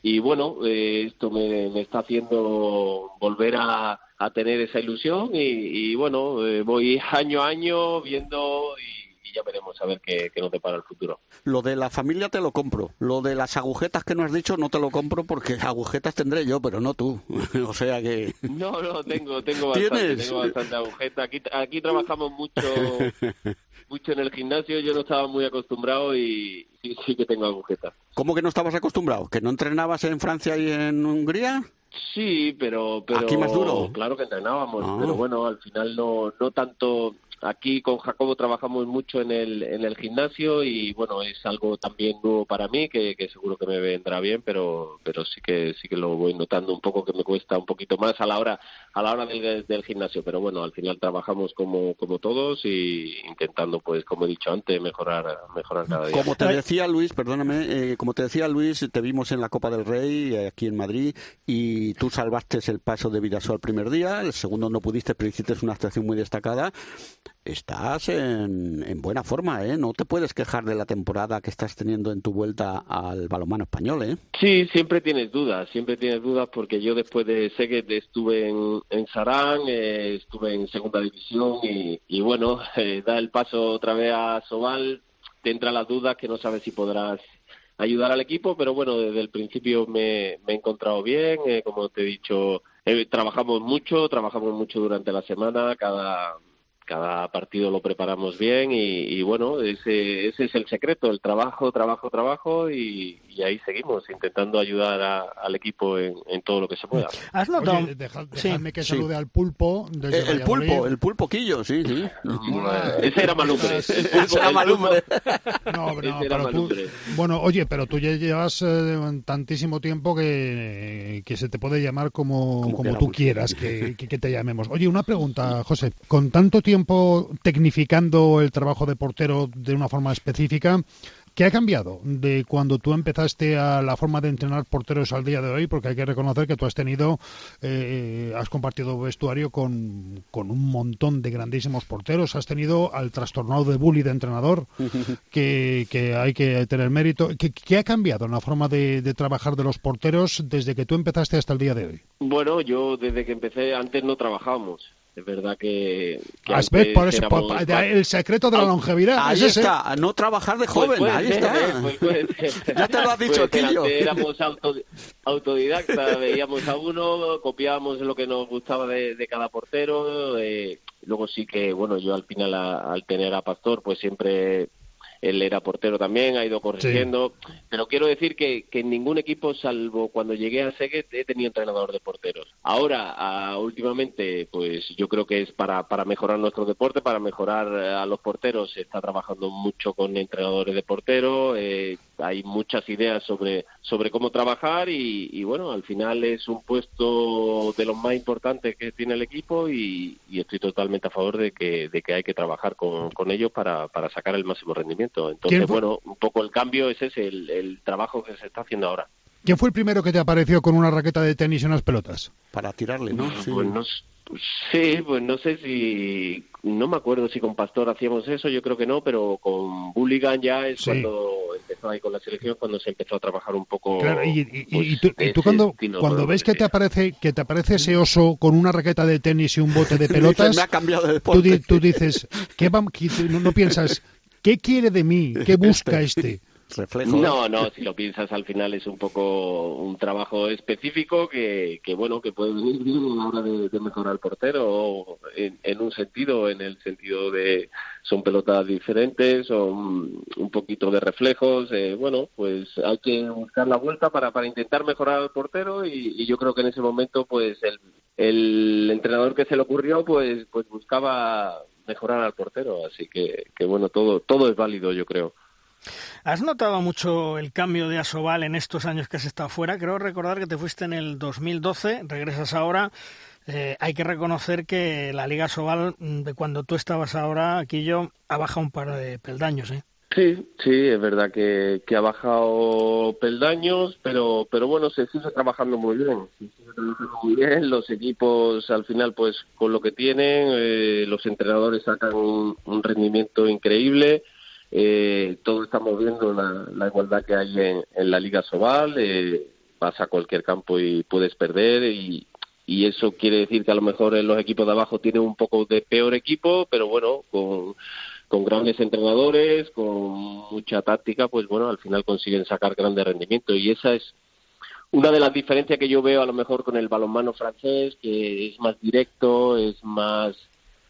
y bueno, eh, esto me, me, está haciendo volver a, a tener esa ilusión y, y bueno, eh, voy año a año viendo y ya veremos a ver qué, qué nos depara el futuro. Lo de la familia te lo compro. Lo de las agujetas que no has dicho no te lo compro porque agujetas tendré yo, pero no tú. o sea que... No, no, tengo, tengo bastante, ¿Tienes? tengo bastante agujeta. Aquí, aquí trabajamos mucho mucho en el gimnasio, yo no estaba muy acostumbrado y sí, sí que tengo agujetas. ¿Cómo que no estabas acostumbrado? ¿Que no entrenabas en Francia y en Hungría? Sí, pero, pero aquí más duro. Claro que entrenábamos, ah. pero bueno, al final no no tanto Aquí con Jacobo trabajamos mucho en el, en el gimnasio y bueno, es algo también nuevo para mí que, seguro que me vendrá bien, pero, pero sí que sí que lo voy notando un poco que me cuesta un poquito más a la hora, a la hora del, del gimnasio, pero bueno, al final trabajamos como, como todos y intentando pues como he dicho antes mejorar, mejorar cada día. Como te decía Luis, perdóname, eh, como te decía Luis, te vimos en la Copa del Rey eh, aquí en Madrid y tú salvaste el paso de Vidasoa el primer día, el segundo no pudiste, pero hiciste una actuación muy destacada estás en, en, buena forma, ¿eh? No te puedes quejar de la temporada que estás teniendo en tu vuelta al balonmano español, ¿eh? Sí, siempre tienes dudas, siempre tienes dudas porque yo después de Seguet estuve en, en Sarán, eh, estuve en segunda división y, bueno, eh, da el paso otra vez a Sobal, te entra las dudas que no sabes si podrás ayudar al equipo, pero bueno, desde el principio me, me he encontrado bien, eh, como te he dicho, eh, trabajamos mucho, trabajamos mucho durante la semana, cada cada partido lo preparamos bien y, y bueno, ese, ese, es el secreto, el trabajo, trabajo, trabajo y, y ahí seguimos intentando ayudar a, al equipo en, en, todo lo que se pueda. ¿Has notado? Oye, dejad, dejadme sí, que salude sí. al pulpo. Desde el, el pulpo, el pulpoquillo, sí, sí. ese era Malumbre. Ese era Malumbre. No, no, pero tú, bueno, oye, pero tú ya llevas eh, tantísimo tiempo que, que se te puede llamar como, como, como tú quieras que, que, que te llamemos. Oye, una pregunta, José. Con tanto tiempo tiempo tecnificando el trabajo de portero de una forma específica. ¿Qué ha cambiado de cuando tú empezaste a la forma de entrenar porteros al día de hoy? Porque hay que reconocer que tú has tenido, eh, has compartido vestuario con, con, un montón de grandísimos porteros. Has tenido al trastornado de bully de entrenador, que, que hay que tener mérito. ¿Qué, ¿Qué, ha cambiado en la forma de, de, trabajar de los porteros desde que tú empezaste hasta el día de hoy? Bueno, yo desde que empecé, antes no trabajábamos es verdad que, que Asbet, por eso, por, por, el secreto de la longevidad ahí es está no trabajar de joven pues ahí ser, está. pues ya te lo has dicho pues Quillo éramos auto, autodidactas veíamos a uno copiábamos lo que nos gustaba de, de cada portero eh, luego sí que bueno yo al final a, al tener a Pastor pues siempre él era portero también, ha ido corrigiendo, pero quiero decir que, que en ningún equipo, salvo cuando llegué a Seguet, he tenido entrenador de porteros. Ahora, últimamente, pues yo creo que es para, para mejorar nuestro deporte, para mejorar eh, a los porteros, se está trabajando mucho con entrenadores de portero, eh, hay muchas ideas sobre, sobre cómo trabajar y, bueno, al final es un puesto de los más importantes que tiene el equipo y, estoy totalmente a favor de que, de que hay que trabajar con, con ellos para, para sacar el máximo rendimiento. Entonces, bueno, un poco el cambio ese es el, el trabajo que se está haciendo ahora. ¿Quién fue el primero que te apareció con una raqueta de tenis y unas pelotas? Para tirarle, ¿no? Sí. Pues no, sí, pues no sé si, no me acuerdo si con Pastor hacíamos eso, yo creo que no, pero con Bulligan ya es cuando empezó ahí con la selección, cuando se empezó a trabajar un poco. Claro, y, pues, tú, cuando, cuando ves que te aparece que te aparece ese oso con una raqueta de tenis y un bote de pelotas, me ha cambiado de deporte. Tú, dices, ¿qué va, no, no piensas, ¿qué quiere de mí? ¿Qué busca este? No, no, si lo piensas al final es un poco un trabajo específico que, que bueno, que puede venir bien a la hora de, mejorar al portero en, en, un sentido, en el sentido de son pelotas diferentes, son un poquito de reflejos, eh, bueno, pues hay que buscar la vuelta para, para intentar mejorar al portero y, y yo creo que en ese momento pues el, el entrenador que se le ocurrió pues pues buscaba mejorar al portero, así que, que bueno, todo todo es válido yo creo. ¿Has notado mucho el cambio de Asobal en estos años que has estado fuera? Creo recordar que te fuiste en el 2012, regresas ahora. Eh, hay que reconocer que la Liga Asobal, mm, de cuando tú estabas ahora, aquí yo, ha bajado un par de peldaños, ¿eh? Sí, sí, es verdad que, que ha bajado peldaños, pero, pero bueno, se sigue trabajando muy bien. Muy bien. Los equipos, al final, pues con lo que tienen, eh, los entrenadores sacan un rendimiento increíble eh, todos estamos viendo la, igualdad que hay en, la Liga Sobal, eh, vas a cualquier campo y puedes perder y, eso quiere decir que a lo mejor en los equipos de abajo tienen un poco de peor equipo, pero bueno, con, con grandes entrenadores, con mucha táctica, pues bueno, al final consiguen sacar grandes rendimientos y esa es una de las diferencias que yo veo a lo mejor con el balonmano francés, que es más directo, es más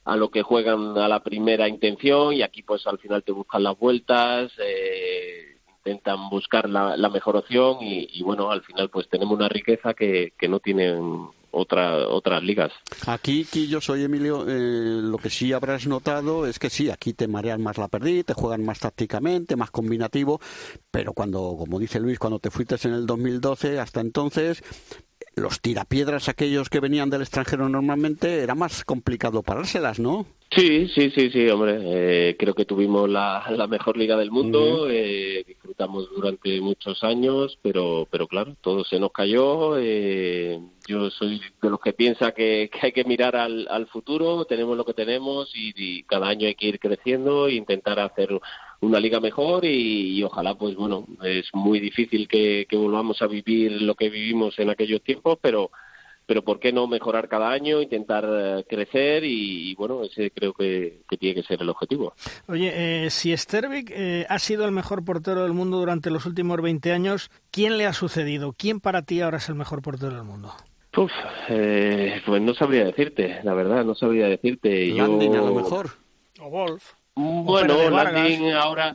a lo que juegan a la primera intención y aquí pues al final te buscan las vueltas, eh, intentan buscar la, mejor opción y, bueno, al final pues tenemos una riqueza que, que no tienen otra, otras ligas. Aquí, yo soy Emilio, eh, lo que sí habrás notado es que sí, aquí te marean más la perdiz, te juegan más tácticamente, más combinativo, pero cuando, como dice Luis, cuando te fuiste en el 2012, hasta entonces los tirapiedras aquellos que venían del extranjero normalmente era más complicado parárselas, ¿no? Sí, sí, sí, sí, hombre. Eh, creo que tuvimos la, la, mejor liga del mundo, eh, disfrutamos durante muchos años, pero, pero claro, todo se nos cayó. Eh, yo soy de los que piensa que, hay que mirar al, al futuro, tenemos lo que tenemos y, cada año hay que ir creciendo e intentar hacer una liga mejor y, ojalá, pues bueno, es muy difícil que, que volvamos a vivir lo que vivimos en aquellos tiempos, pero pero ¿por qué no mejorar cada año, intentar eh, crecer y, bueno, ese creo que, tiene que ser el objetivo. Oye, eh, si Stervik eh, ha sido el mejor portero del mundo durante los últimos 20 años, ¿quién le ha sucedido? ¿Quién para ti ahora es el mejor portero del mundo? Uf, pues no sabría decirte, la verdad, no sabría decirte. Landing a lo mejor. O Wolf. Bueno, Landing ahora,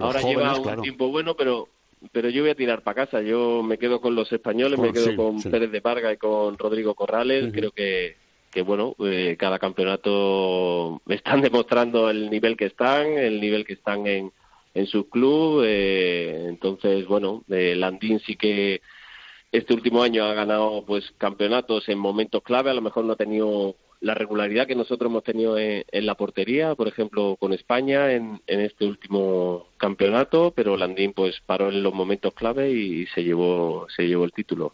ahora lleva un tiempo bueno, pero pero yo voy a tirar para casa. Yo me quedo con los españoles, me quedo con Pérez de Varga y con Rodrigo Corrales. Creo que, que bueno, eh, cada campeonato están demostrando el nivel que están, el nivel que están en, en su club. Eh, entonces, bueno, eh, Landín sí que este último año ha ganado pues campeonatos en momentos clave. A lo mejor no ha tenido la regularidad que nosotros hemos tenido en, la portería, por ejemplo, con España en, este último campeonato, pero Landín pues paró en los momentos clave y se llevó se llevó el título.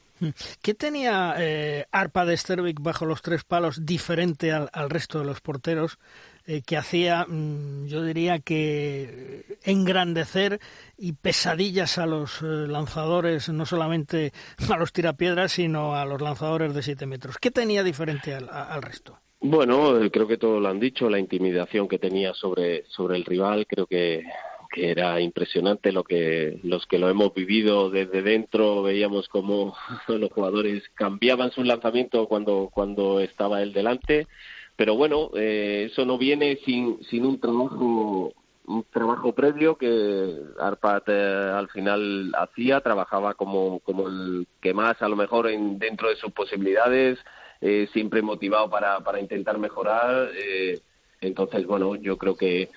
¿Qué tenía eh, Arpa de Stervik bajo los tres palos diferente al, resto de los porteros eh, que hacía, mm, yo diría que engrandecer y pesadillas a los eh, lanzadores, no solamente a los tirapiedras, sino a los lanzadores de siete metros? ¿Qué tenía diferente al resto? Bueno, eh, creo que todos lo han dicho, la intimidación que tenía sobre, sobre el rival, creo que, que era impresionante lo que los que lo hemos vivido desde dentro veíamos como los jugadores cambiaban su lanzamiento cuando cuando estaba él delante. Pero bueno eh, eso no viene sin sin un trabajo un trabajo previo que Arpat eh, al final hacía, trabajaba como, como el que más a lo mejor en, dentro de sus posibilidades, eh, siempre motivado para, para intentar mejorar. Eh, entonces, bueno, yo creo que,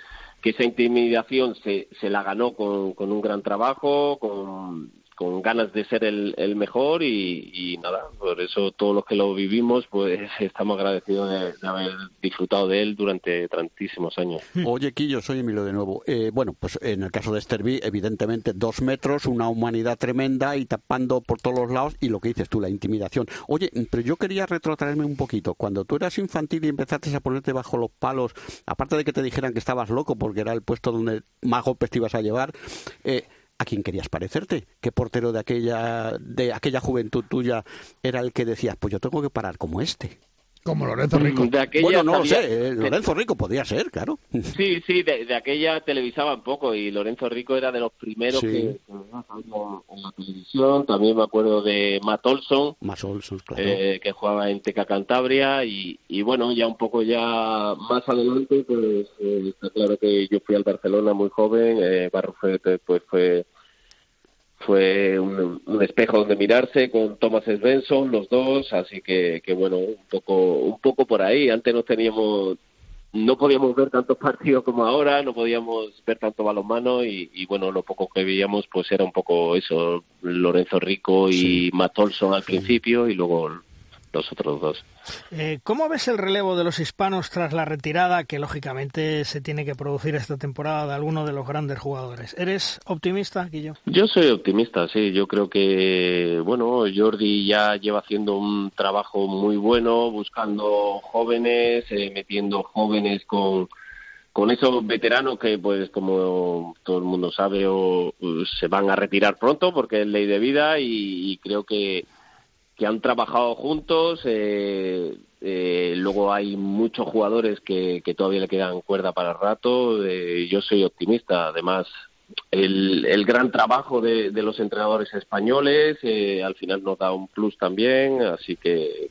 que esa intimidación se, se la ganó con, con un gran trabajo, con con ganas de ser el, el mejor y, nada, por eso todos los que lo vivimos pues estamos agradecidos de, haber disfrutado de él durante tantísimos años. Oye, Quillo, soy Emilio de nuevo. Eh, bueno, pues en el caso de Sterby, evidentemente dos metros, una humanidad tremenda y tapando por todos los lados y lo que dices tú, la intimidación. Oye, pero yo quería retrotraerme un poquito. Cuando tú eras infantil y empezaste a ponerte bajo los palos, aparte de que te dijeran que estabas loco porque era el puesto donde más golpes te ibas a llevar, eh, ¿a quién querías parecerte? ¿Qué portero de aquella, de aquella juventud tuya era el que decías, pues yo tengo que parar como este? Como Lorenzo Rico. De aquella bueno, no lo sé. ¿eh? Lorenzo Rico podía ser, claro. Sí, sí, de, aquella televisaba un poco y Lorenzo Rico era de los primeros que, en la televisión. También me acuerdo de Matt Olson, claro. Eh, que jugaba en Teca Cantabria y, y, bueno, ya un poco ya más adelante, pues eh, está claro que yo fui al Barcelona muy joven. Eh, Barrufet pues fue fue un, espejo donde mirarse con Thomas Svensson, los dos, así que, que bueno, un poco, un poco por ahí. Antes no teníamos, no podíamos ver tantos partidos como ahora, no podíamos ver tanto balonmano y, y bueno, lo poco que veíamos pues era un poco eso, Lorenzo Rico y Matt Olson al principio y luego los otros dos. Eh, ¿Cómo ves el relevo de los hispanos tras la retirada que lógicamente se tiene que producir esta temporada de alguno de los grandes jugadores? ¿Eres optimista, Guillo? Yo soy optimista, sí. Yo creo que, bueno, Jordi ya lleva haciendo un trabajo muy bueno, buscando jóvenes, eh, metiendo jóvenes con con esos veteranos que, pues, como todo el mundo sabe, o, se van a retirar pronto porque es ley de vida y creo que, que han trabajado juntos. Eh, eh, luego hay muchos jugadores que, que, todavía le quedan cuerda para el rato. Eh, yo soy optimista. Además, el, el gran trabajo de, de los entrenadores españoles eh, al final nos da un plus también. Así que,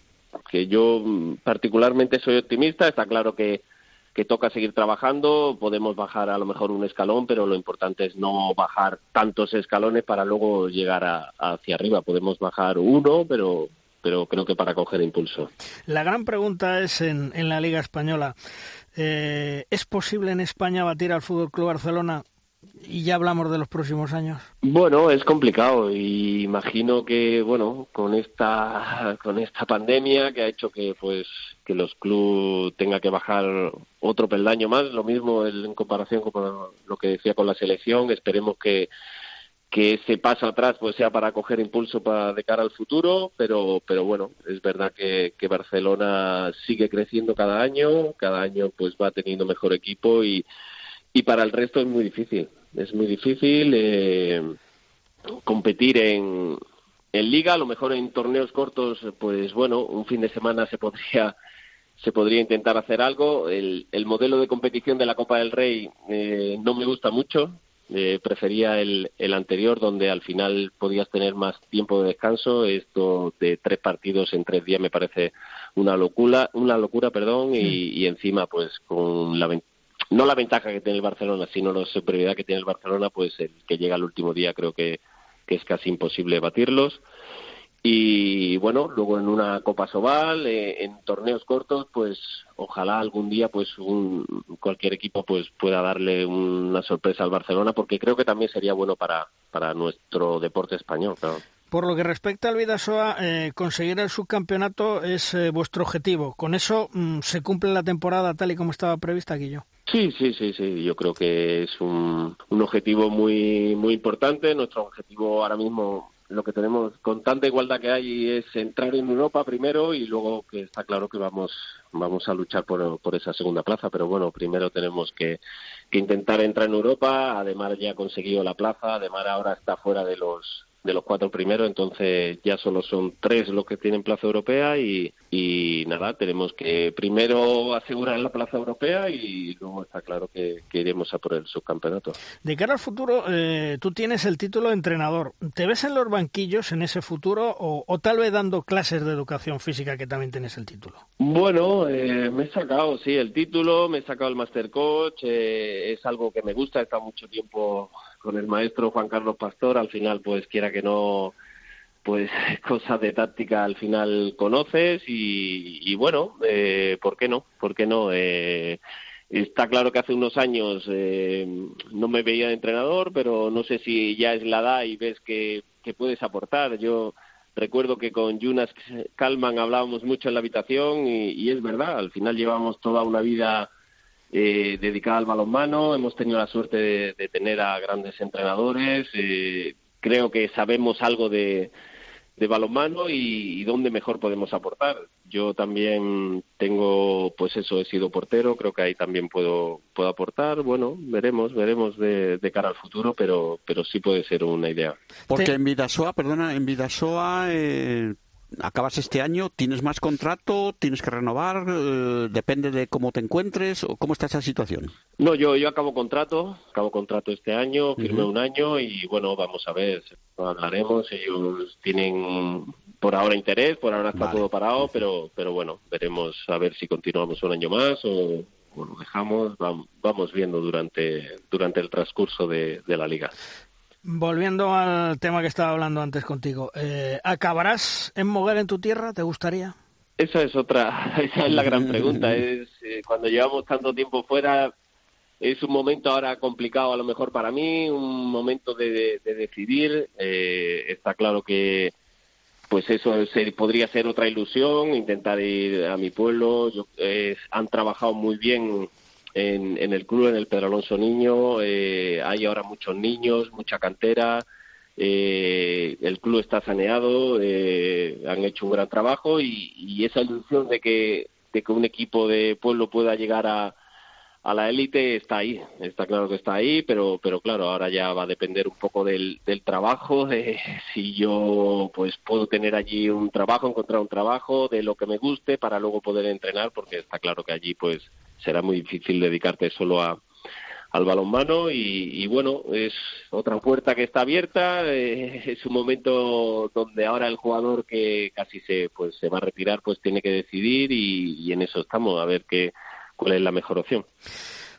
que yo particularmente soy optimista. Está claro que que toca seguir trabajando, podemos bajar a lo mejor un escalón, pero lo importante es no bajar tantos escalones para luego llegar hacia arriba. Podemos bajar uno, pero pero creo que para coger impulso. La gran pregunta es en, en la Liga Española. Eh, ¿Es posible en España batir al Fútbol Club Barcelona y ya hablamos de los próximos años. Bueno, es complicado y imagino que bueno, con esta con esta pandemia que ha hecho que pues que los clubes tengan que bajar otro peldaño más, lo mismo en comparación con lo que decía con la selección, esperemos que que ese paso atrás pues sea para coger impulso para de cara al futuro, pero pero bueno, es verdad que, que Barcelona sigue creciendo cada año, cada año pues va teniendo mejor equipo y y para el resto es muy difícil. Es muy difícil eh, competir en, en liga, a lo mejor en torneos cortos, pues bueno, un fin de semana se podría se podría intentar hacer algo. El, el modelo de competición de la Copa del Rey eh, no me gusta mucho. Eh, prefería el, el anterior, donde al final podías tener más tiempo de descanso. Esto de tres partidos en tres días me parece una locura, una locura, perdón, y, y encima, pues con la no la ventaja que tiene el Barcelona, sino la superioridad que tiene el Barcelona, pues el que llega el último día creo que, que es casi imposible batirlos. Y bueno, luego en una Copa Sobal, eh, en torneos cortos, pues ojalá algún día pues un, cualquier equipo pues pueda darle una sorpresa al Barcelona, porque creo que también sería bueno para, para nuestro deporte español. Claro. Por lo que respecta al Vidasoa, eh, conseguir el subcampeonato es eh, vuestro objetivo. ¿Con eso mm, se cumple la temporada tal y como estaba prevista, Guillo? Sí, sí, sí, sí. Yo creo que es un, un objetivo muy, muy importante. Nuestro objetivo ahora mismo lo que tenemos con tanta igualdad que hay es entrar en Europa primero y luego que está claro que vamos vamos a luchar por, esa segunda plaza pero bueno primero tenemos que intentar entrar en Europa además ya ha conseguido la plaza además ahora está fuera de los de los cuatro primeros, entonces ya solo son tres los que tienen plaza europea y, y nada, tenemos que primero asegurar la plaza europea y luego está claro que, iremos a por el subcampeonato. De cara al futuro, eh, tú tienes el título de entrenador. ¿Te ves en los banquillos en ese futuro o, tal vez dando clases de educación física que también tienes el título? Bueno, eh, me he sacado, sí, el título, me he sacado el Master Coach, eh, es algo que me gusta, he estado mucho tiempo con el maestro Juan Carlos Pastor, al final pues quiera que no pues cosas de táctica al final conoces y, bueno, eh, ¿por qué no? ¿Por qué no? Eh, está claro que hace unos años eh, no me veía de entrenador, pero no sé si ya es la edad y ves que, puedes aportar. Yo recuerdo que con Jonas Kalman hablábamos mucho en la habitación y, es verdad, al final llevamos toda una vida eh, dedicada al balonmano, hemos tenido la suerte de, tener a grandes entrenadores, eh, creo que sabemos algo de, de balonmano y, dónde mejor podemos aportar. Yo también tengo, pues eso, he sido portero, creo que ahí también puedo, puedo aportar. Bueno, veremos, veremos de, cara al futuro, pero, pero sí puede ser una idea. Porque en Vidasoa, perdona, en Vidasoa eh, acabas este año, tienes más contrato, tienes que renovar, eh, depende de cómo te encuentres o cómo está esa situación. No, yo yo acabo contrato, acabo contrato este año, firmé un año y bueno, vamos a ver, hablaremos, ellos tienen por ahora interés, por ahora está todo parado, pero pero bueno, veremos a ver si continuamos un año más o, lo dejamos, vamos, viendo durante durante el transcurso de la liga. Volviendo al tema que estaba hablando antes contigo, eh, ¿acabarás en Moguer en tu tierra? ¿Te gustaría? Esa es otra, esa es la gran pregunta. Es eh, cuando llevamos tanto tiempo fuera, es un momento ahora complicado a lo mejor para mí, un momento de, decidir. Eh, está claro que, pues eso podría ser otra ilusión, intentar ir a mi pueblo. Yo, han trabajado muy bien en, el club, en el Pedro Alonso Niño. Eh, hay ahora muchos niños, mucha cantera. Eh, el club está saneado, eh, han hecho un gran trabajo y, esa ilusión de que, de que un equipo de pueblo pueda llegar a, a la élite está ahí, está claro que está ahí, pero, pero claro, ahora ya va a depender un poco del, del trabajo, de si yo pues puedo tener allí un trabajo, encontrar un trabajo, de lo que me guste para luego poder entrenar, porque está claro que allí pues será muy difícil dedicarte solo a, al balonmano y, bueno, es otra puerta que está abierta, eh, es un momento donde ahora el jugador que casi se pues se va a retirar pues tiene que decidir y, y en eso estamos, a ver qué cuál es la mejor opción.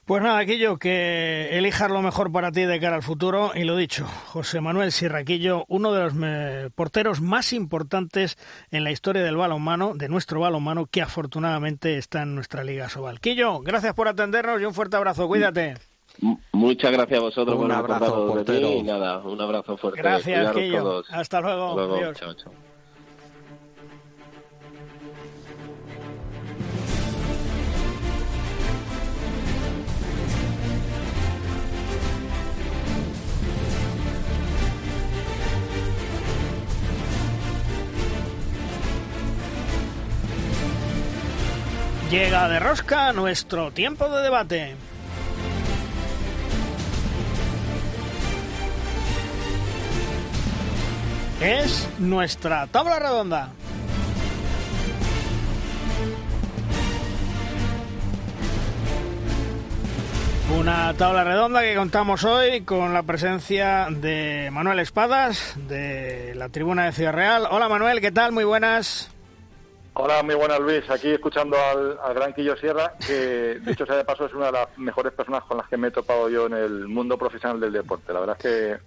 Pues nada, Quillo, que elijas lo mejor para ti de cara al futuro. Y lo dicho, José Manuel Sierraquillo, uno de los porteros más importantes en la historia del balonmano, de nuestro balonmano, que afortunadamente está en nuestra Liga Sobal. Quillo, gracias por atendernos y un fuerte abrazo. Cuídate. Muchas gracias a vosotros un abrazo, portero. y nada, un abrazo fuerte. Gracias, Quillo. Hasta luego. Adiós. Chao, chao. Llega de rosca nuestro tiempo de debate. Es nuestra tabla redonda. Una tabla redonda que contamos hoy con la presencia de Manuel Espadas de la tribuna de Ciudad Real. Hola Manuel, ¿qué tal? Muy buenas. Hola, muy buenas Luis. Aquí escuchando al, al gran Quillo Sierra, que dicho sea de paso es una de las mejores personas con las que me he topado yo en el mundo profesional del deporte. La verdad es que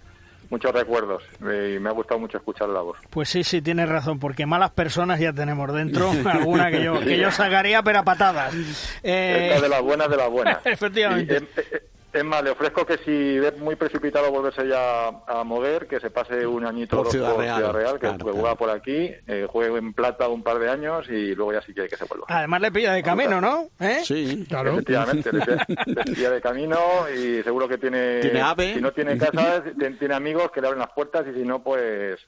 muchos recuerdos y me ha gustado mucho escuchar la voz. Pues sí, sí, tienes razón, porque malas personas ya tenemos dentro, alguna que yo, que yo sacaría, pero a patadas. Eh... de las buenas, de las buenas. Efectivamente. Eh, es más, le ofrezco que si ve muy precipitado volverse ya a mover, que se pase un añito por, Ciudad, Real, que, juega por aquí, eh, juegue en plata un par de años y luego ya sí quiere que se vuelva. Además le pilla de camino, ¿no? ¿Eh? Sí, claro. Efectivamente, le pilla de camino y seguro que tiene... Tiene ave. Si no tiene casa, tiene amigos que le abren las puertas y si no, pues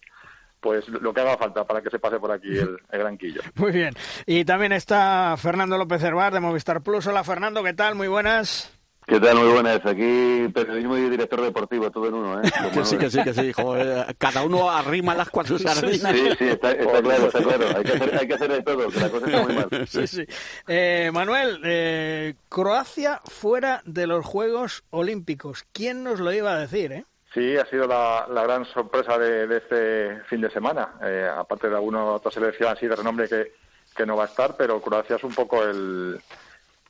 pues lo que haga falta para que se pase por aquí el, el, granquillo. Muy bien. Y también está Fernando López Herbar de Movistar Plus. Hola Fernando, ¿qué tal? Muy buenas. ¿Qué tal? Muy buenas. Aquí periodismo y director deportivo, todo en uno, ¿eh? que sí, que sí, que sí. Joder, cada uno arrima las cuatro sardinas. Sí, sí, está, está claro, está claro. Hay que, hacer, hay que hacer de todo, que la cosa está muy mal. Sí, sí. Eh, Manuel, eh, Croacia fuera de los Juegos Olímpicos. ¿Quién nos lo iba a decir, eh? Sí, ha sido la, la gran sorpresa de, de, este fin de semana. Eh, aparte de alguna otra selección así de renombre que, que no va a estar, pero Croacia es un poco el,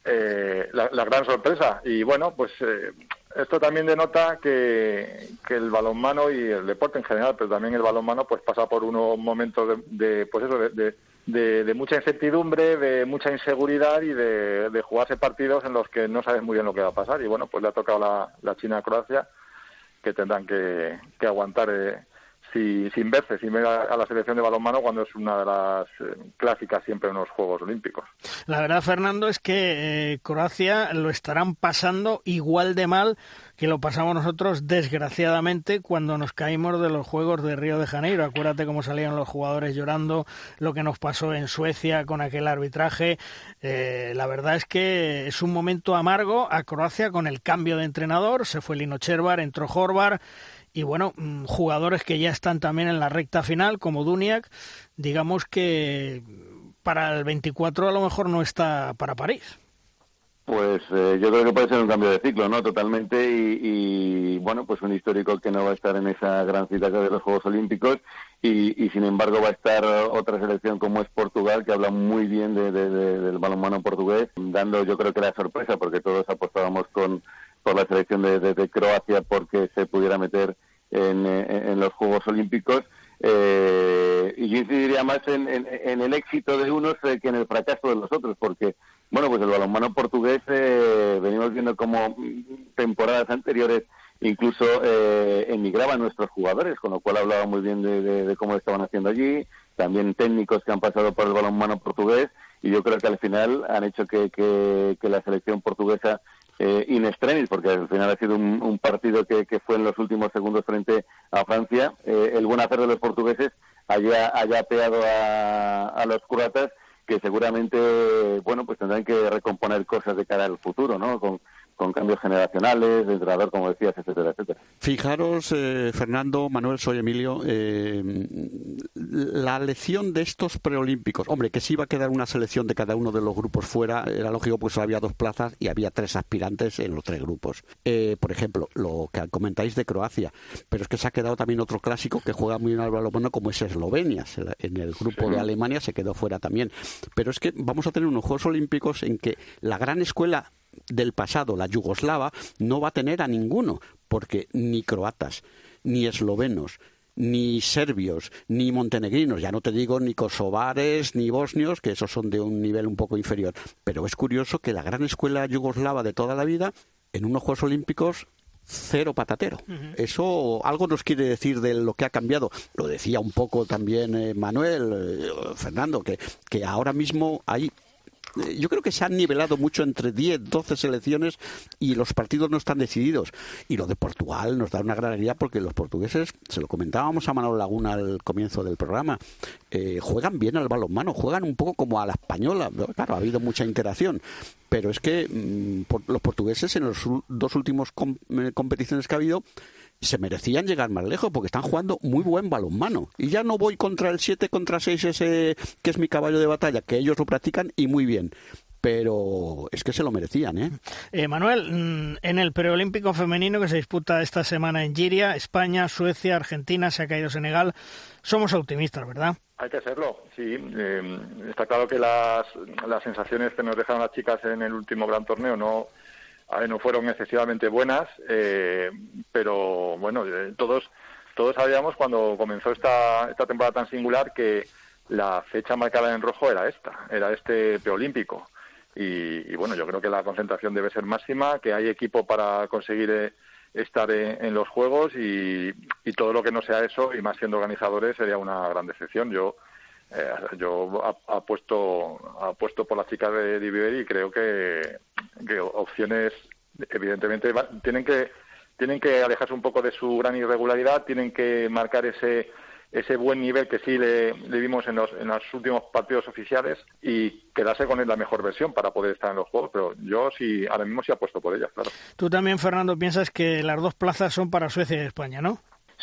eh, la, la, gran sorpresa. Y bueno, pues eh, esto también denota que, que, el balonmano y el deporte en general, pero también el balonmano, pues pasa por unos momentos de, de pues eso, de, de, mucha incertidumbre, de mucha inseguridad y de, de, jugarse partidos en los que no sabes muy bien lo que va a pasar. Y bueno, pues le ha tocado la, la China a Croacia, que tendrán que, que aguantar eh, si, sin verse, sin ver a, la selección de balonmano cuando es una de las eh, clásicas siempre en los Juegos Olímpicos. La verdad, Fernando, es que eh, Croacia lo estarán pasando igual de mal que lo pasamos nosotros, desgraciadamente, cuando nos caímos de los Juegos de Río de Janeiro. Acuérdate cómo salían los jugadores llorando, lo que nos pasó en Suecia con aquel arbitraje. Eh, la verdad es que es un momento amargo a Croacia con el cambio de entrenador. Se fue Lino Chervar, entró Horvar y bueno, mm, jugadores que ya están también en la recta final, como Duniak, digamos que para el 24 a lo mejor no está para París. Pues eh, yo creo que puede ser un cambio de ciclo, ¿no? Totalmente. Y, bueno, pues un histórico que no va a estar en esa gran cita de los Juegos Olímpicos. Y, sin embargo va a estar otra selección como es Portugal, que habla muy bien de, del balonmano portugués, dando yo creo que la sorpresa, porque todos apostábamos con por la selección de, de, Croacia porque se pudiera meter en, en los Juegos Olímpicos. Eh, y yo incidiría más en, en, el éxito de unos eh, que en el fracaso de los otros, porque, bueno, pues el balonmano portugués eh, venimos viendo como temporadas anteriores incluso eh, emigraban nuestros jugadores, con lo cual hablaba muy bien de, cómo estaban haciendo allí, también técnicos que han pasado por el balonmano portugués, y yo creo que al final han hecho que, que, que la selección portuguesa eh, in extremis, porque al final ha sido un, partido que, que, fue en los últimos segundos frente a Francia. Eh, el buen hacer de los portugueses haya, haya apeado a, a los croatas que seguramente, bueno, pues tendrán que recomponer cosas de cara al futuro, ¿no? Con, con cambios generacionales, de entrenador, como decías, etcétera, etcétera. Fijaros, eh, Fernando, Manuel, soy Emilio, eh, la lección de estos preolímpicos, hombre, que si iba a quedar una selección de cada uno de los grupos fuera, era lógico, pues había dos plazas y había tres aspirantes en los tres grupos. Eh, por ejemplo, lo que comentáis de Croacia, pero es que se ha quedado también otro clásico que juega muy bien al balonmano como es Eslovenia, en el grupo sí. de Alemania se quedó fuera también. Pero es que vamos a tener unos Juegos Olímpicos en que la gran escuela del pasado, la yugoslava, no va a tener a ninguno, porque ni croatas, ni eslovenos, ni serbios, ni montenegrinos, ya no te digo ni kosovares, ni bosnios, que esos son de un nivel un poco inferior. Pero es curioso que la gran escuela yugoslava de toda la vida, en unos Juegos Olímpicos, cero patatero. Uh -huh. Eso algo nos quiere decir de lo que ha cambiado. Lo decía un poco también eh, Manuel, eh, Fernando, que, que ahora mismo hay yo creo que se han nivelado mucho entre 10, 12 selecciones y los partidos no están decididos. Y lo de Portugal nos da una gran alegría porque los portugueses, se lo comentábamos a Manuel Laguna al comienzo del programa, eh, juegan bien al balonmano, juegan un poco como a la española. Claro, ha habido mucha interacción. Pero es que mmm, por, los portugueses en los dos últimos com eh, competiciones que ha habido se merecían llegar más lejos porque están jugando muy buen balonmano. Y ya no voy contra el 7 contra 6 ese que es mi caballo de batalla, que ellos lo practican y muy bien pero es que se lo merecían, ¿eh? eh Manuel, mm, en el preolímpico femenino que se disputa esta semana en Giria, España, Suecia, Argentina, se ha caído Senegal, somos optimistas, ¿verdad? Hay que serlo, sí. Eh, está claro que las, las sensaciones que nos dejaron las chicas en el último gran torneo no, no fueron excesivamente buenas, eh, pero bueno, eh, todos todos sabíamos cuando comenzó esta, esta temporada tan singular que la fecha marcada en rojo era esta, era este preolímpico. Y, y, bueno, yo creo que la concentración debe ser máxima, que hay equipo para conseguir eh, estar en, en, los juegos y, y, todo lo que no sea eso, y más siendo organizadores, sería una gran decepción. Yo eh, yo apuesto apuesto por las chicas de Divieri y creo que, opciones evidentemente tienen que tienen que alejarse un poco de su gran irregularidad, tienen que marcar ese ese buen nivel que sí le, vimos en los, en los últimos partidos oficiales y quedarse con la mejor versión para poder estar en los juegos. Pero yo sí, ahora mismo sí apuesto por ella, claro. Tú también, Fernando, piensas que las dos plazas son para Suecia y España, ¿no?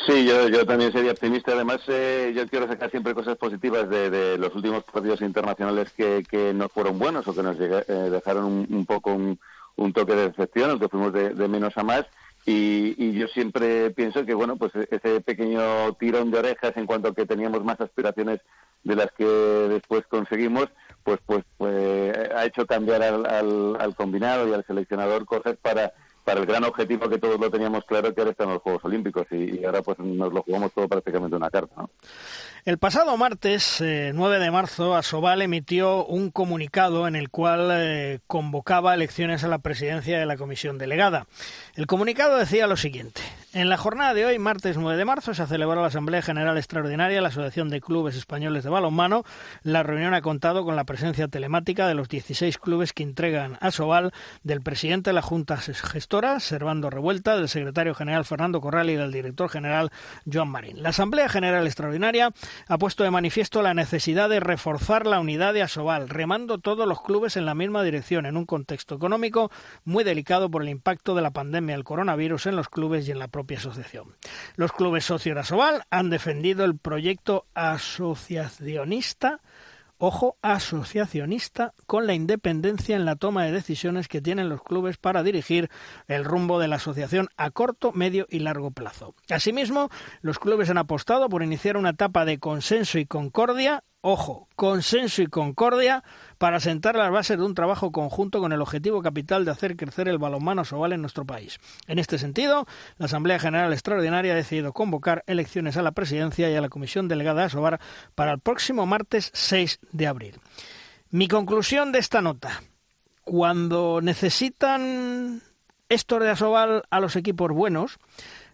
Sí, yo, yo también sería optimista. Además, eh, yo quiero sacar siempre cosas positivas de, los últimos partidos internacionales que, que, no fueron buenos o que nos eh, dejaron un, poco un, toque de decepción, o que fuimos de, menos a más. Y, yo siempre pienso que, bueno, pues ese pequeño tirón de orejas en cuanto que teníamos más aspiraciones de las que después conseguimos, pues, pues, pues ha hecho cambiar al, al, al combinado y al seleccionador cosas para para el gran objetivo que todos lo teníamos claro que estar en los Juegos Olímpicos y, ahora pues nos lo jugamos todo prácticamente una carta. El pasado martes, 9 eh, de marzo, Asobal emitió un comunicado en el cual eh, convocaba elecciones a la presidencia de la comisión delegada. El comunicado decía lo siguiente. En la jornada de hoy, martes 9 de marzo, se celebró la Asamblea General Extraordinaria de la Asociación de Clubes Españoles de Balonmano. La reunión ha contado con la presencia telemática de los 16 clubes que entregan a Sobal, del presidente de la Junta Gestora, Servando Revuelta, del secretario general Fernando Corral y del director general Joan Marín. La Asamblea General Extraordinaria ha puesto de manifiesto la necesidad de reforzar la unidad de Asobal, remando todos los clubes en la misma dirección, en un contexto económico muy delicado por el impacto de la pandemia del coronavirus en los clubes y en la propia asociación. Los clubes socios de han defendido el proyecto asociacionista ojo, asociacionista con la independencia en la toma de decisiones que tienen los clubes para dirigir el rumbo de la asociación a corto, medio y largo plazo. Asimismo, los clubes han apostado por iniciar una etapa de consenso y concordia ojo, consenso y concordia para sentar las bases de un trabajo conjunto con el objetivo capital de hacer crecer el balonmano soval en nuestro país. En este sentido, la Asamblea General Extraordinaria ha decidido convocar elecciones a la presidencia y a la comisión delegada de Asobar para el próximo martes 6 de abril. Mi conclusión de esta nota. Cuando necesitan estos de Asobal a los equipos buenos,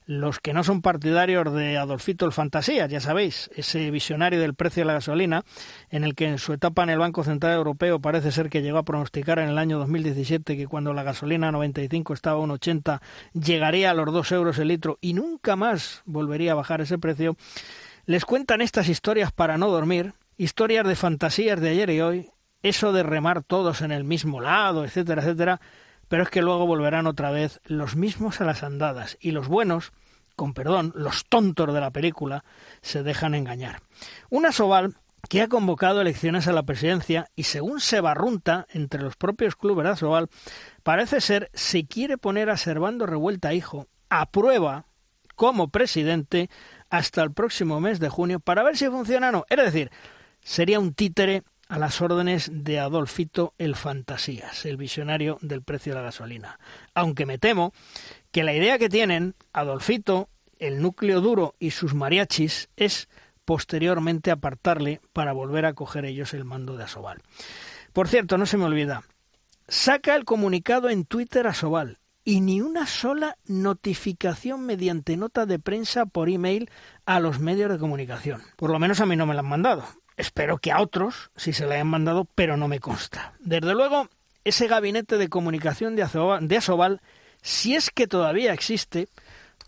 los que no son partidarios de Adolfito el Fantasías, ya sabéis, ese visionario del precio de la gasolina, en el que en su etapa en el Banco Central Europeo parece ser que llegó a pronosticar en el año 2017 que cuando la gasolina 95 estaba a 1,80 llegaría a los 2 euros el litro y nunca más volvería a bajar ese precio, les cuentan estas historias para no dormir, historias de fantasías de ayer y hoy, eso de remar todos en el mismo lado, etcétera, etcétera, pero es que luego volverán otra vez los mismos a las andadas y los buenos, con perdón, los tontos de la película, se dejan engañar. Una Soval que ha convocado elecciones a la presidencia y según se barrunta entre los propios clubes de Asobal, parece ser se quiere poner a Servando Revuelta Hijo a prueba como presidente hasta el próximo mes de junio para ver si funciona o no. Es decir, sería un títere a las órdenes de Adolfito el Fantasías, el visionario del precio de la gasolina. Aunque me temo que la idea que tienen Adolfito, el núcleo duro y sus mariachis es posteriormente apartarle para volver a coger ellos el mando de Asobal. Por cierto, no se me olvida, saca el comunicado en Twitter Asobal y ni una sola notificación mediante nota de prensa por email a los medios de comunicación. Por lo menos a mí no me la han mandado. Espero que a otros si se le hayan mandado, pero no me consta. Desde luego, ese gabinete de comunicación de Asobal, si es que todavía existe,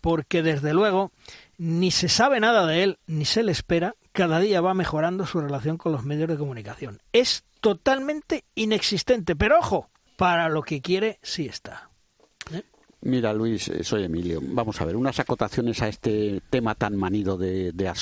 porque desde luego ni se sabe nada de él, ni se le espera, cada día va mejorando su relación con los medios de comunicación. Es totalmente inexistente, pero ojo, para lo que quiere sí está. Mira, Luis, eh, soy Emilio. Vamos a ver, unas acotaciones a este tema tan manido de, de.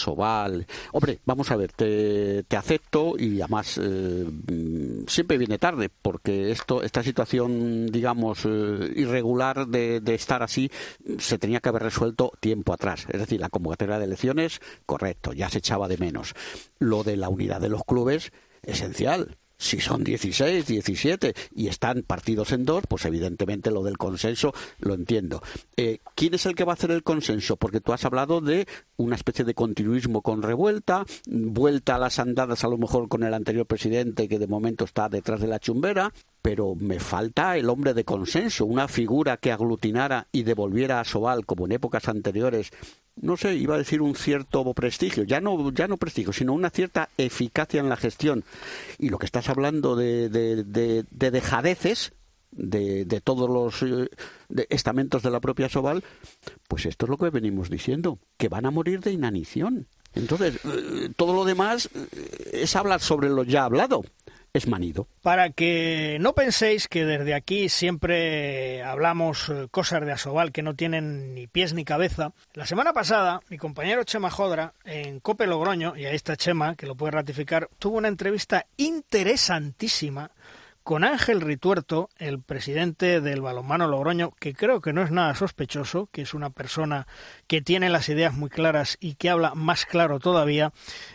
Hombre, vamos a ver, te, te acepto y además eh, mm, siempre viene tarde porque esto, esta situación, digamos, eh, irregular de, estar así se tenía que haber resuelto tiempo atrás. Es decir, la convocatoria de elecciones, correcto, ya se echaba de menos. Lo de la unidad de los clubes, esencial si son 16, 17 y están partidos en dos, pues evidentemente lo del consenso lo entiendo. Eh, ¿Quién es el que va a hacer el consenso? Porque tú has hablado de una especie de continuismo con revuelta, vuelta a las andadas a lo mejor con el anterior presidente que de momento está detrás de la chumbera, pero me falta el hombre de consenso, una figura que aglutinara y devolviera a Sobal, como en épocas anteriores, no sé, iba a decir un cierto prestigio, ya no, ya no prestigio, sino una cierta eficacia en la gestión. Y lo que estás hablando de, de, de, dejadeces, de, de, todos los eh, estamentos de la propia Sobal, pues esto es lo que venimos diciendo, que van a morir de inanición. Entonces, eh, todo lo demás eh, es hablar sobre lo ya hablado Para que no penséis que desde aquí siempre hablamos eh, cosas de Asobal que no tienen ni pies ni cabeza, la semana pasada mi compañero Chema Jodra en Cope Logroño, y ahí está Chema, que lo puede ratificar, tuvo una entrevista interesantísima con Ángel Rituerto, el presidente del balonmano Logroño, que creo que no es nada sospechoso, que es una persona que tiene las ideas muy claras y que habla más claro todavía,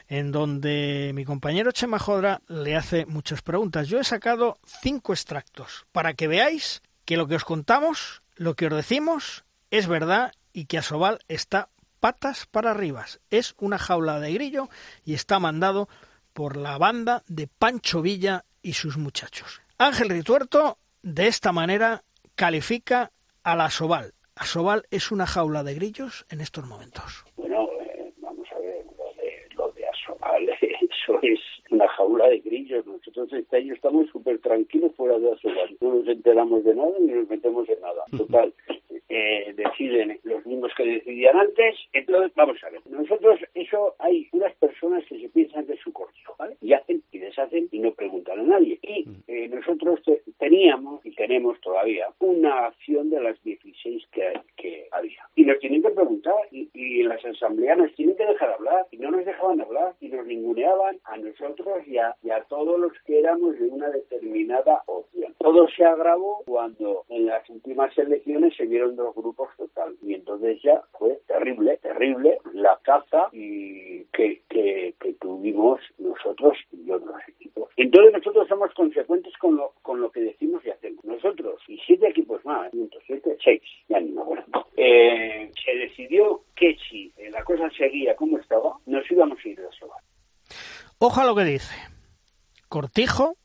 en donde mi compañero Chema Jodra le hace muchas preguntas. Yo he sacado cinco extractos para que veáis que lo que os contamos, lo que os decimos, es verdad y que Asobal está patas para arriba. Es una jaula de grillo y está mandado por la banda de Pancho Villa y sus muchachos. Ángel Rituerto, de esta manera, califica a la Asobal. Asobal es una jaula de grillos en estos momentos. Bueno, eh, vamos a ver, lo de, lo de Asobal, eso es una jaula de grillos. Nosotros este año estamos súper tranquilos fuera de Asobal. No nos enteramos de nada ni nos metemos en nada. Total, eh, deciden los mismos que decidían antes. Entonces, vamos a ver. Nosotros, eso, hay unas personas que se piensan que es su cortijo, ¿vale? Y hacen y deshacen y no preguntan a nadie. Y eh, nosotros te, teníamos y tenemos todavía una acción de las 16 que, que había. Y nos tienen que preguntar y, y las asambleas nos tienen que dejar hablar y no nos dejaban hablar y nos ninguneaban a nosotros y a, y a todos los que éramos de una determinada opción. Todo se agravó cuando en las últimas elecciones se vieron dos grupos total y entonces ya fue terrible, terrible la caza y que, que, que tuvimos nosotros y Entonces nosotros somos consecuentes con lo, con lo que decimos y hacemos. Nosotros y siete equipos más, siete, seis, ya ni me acuerdo. Eh, se decidió que si eh, la cosa seguía como estaba, nos íbamos a ir de Sobar. Ojo lo que dice. Cortijo,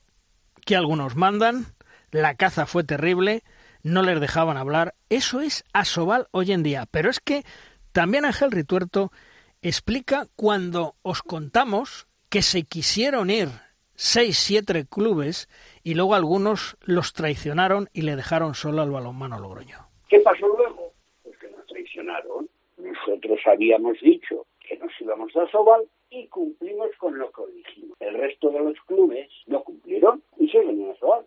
que algunos mandan, la caza fue terrible, no les dejaban hablar. Eso es Asobal hoy en día. Pero es que también Ángel Rituerto explica cuando os contamos que se quisieron ir seis, siete clubes y luego algunos los traicionaron y le dejaron solo al balonmano Logroño. ¿Qué pasó luego? Pues que nos traicionaron. Nosotros habíamos dicho que nos íbamos a Sobal y cumplimos con lo que dijimos. El resto de los clubes no cumplieron y se venían a Sobal.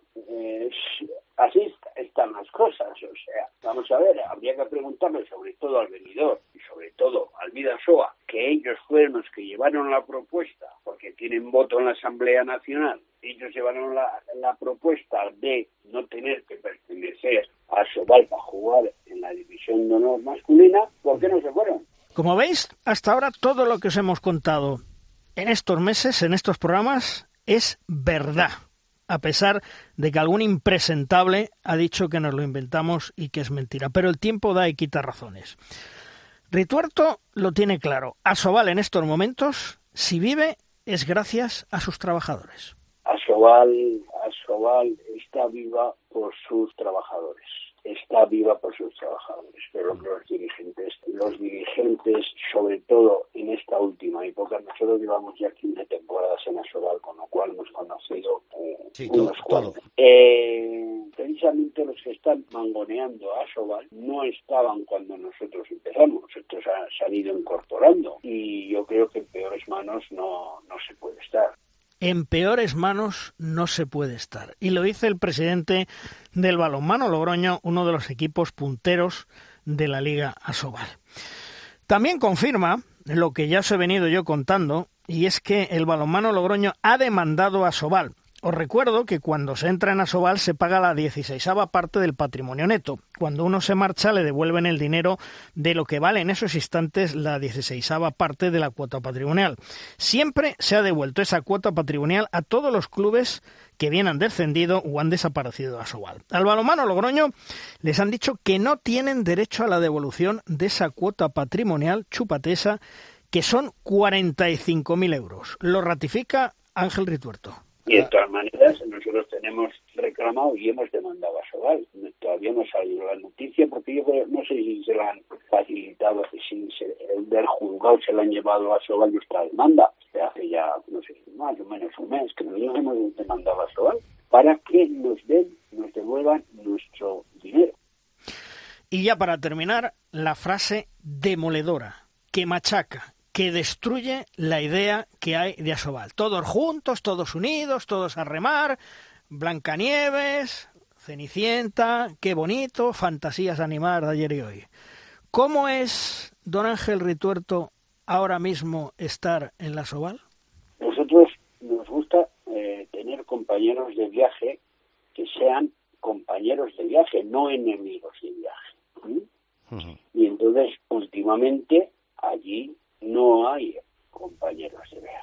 Así están las cosas. O sea, vamos a ver, habría que preguntarle sobre todo al venidor todo al Vidasoa, que ellos fueron los que llevaron la propuesta, porque tienen voto en la Asamblea Nacional, ellos llevaron la, la propuesta de no tener que pertenecer a Sobal para jugar en la división de honor masculina, ¿por qué no se fueron? Como veis, hasta ahora todo lo que os hemos contado en estos meses, en estos programas, es verdad a pesar de que algún impresentable ha dicho que nos lo inventamos y que es mentira. Pero el tiempo da y quita razones. Rituerto lo tiene claro. Asobal en estos momentos, si vive, es gracias a sus trabajadores. Asobal, Asobal está viva por sus trabajadores. Está viva por sus trabajadores, pero los dirigentes, los dirigentes, sobre todo en esta última época, nosotros llevamos ya 15 temporadas en Asobal, con lo cual hemos conocido eh, Sí, unos cuantos. Eh, precisamente los que están mangoneando a Asobal no estaban cuando nosotros empezamos, estos ha- se han ido incorporando y yo creo que en peores manos no, no se puede estar. En peores manos no se puede estar. Y lo dice el presidente del balonmano Logroño, uno de los equipos punteros de la Liga Asobal. También confirma lo que ya os he venido yo contando, y es que el balonmano Logroño ha demandado a Asobal. Os recuerdo que cuando se entra en Asobal se paga la 16 parte del patrimonio neto. Cuando uno se marcha le devuelven el dinero de lo que vale en esos instantes la 16 parte de la cuota patrimonial. Siempre se ha devuelto esa cuota patrimonial a todos los clubes que bien han descendido o han desaparecido de Asobal. Al balonmano Logroño les han dicho que no tienen derecho a la devolución de esa cuota patrimonial chupatesa que son 45.000 euros. Lo ratifica Ángel Rituerto. Y de todas maneras, nosotros tenemos reclamado y hemos demandado a Sobal. Todavía no ha salido la noticia porque yo no sé si se la han facilitado, si se, el del juzgado se la han llevado a Sobal nuestra demanda. Hace ya, no sé, más o menos un mes que nosotros hemos demandado a Sobal para que nos den, nos devuelvan nuestro dinero. Y ya para terminar, la frase demoledora, que machaca, que destruye la idea que hay de Asobal. Todos juntos, todos unidos, todos a remar, Blancanieves, Cenicienta, qué bonito, fantasías animar de ayer y hoy. ¿Cómo es, don Ángel Rituerto, ahora mismo estar en la Soval? Nosotros nos gusta eh, tener compañeros de viaje que sean compañeros de viaje, no enemigos de viaje. Y entonces, últimamente, allí no hay compañeros de viaje.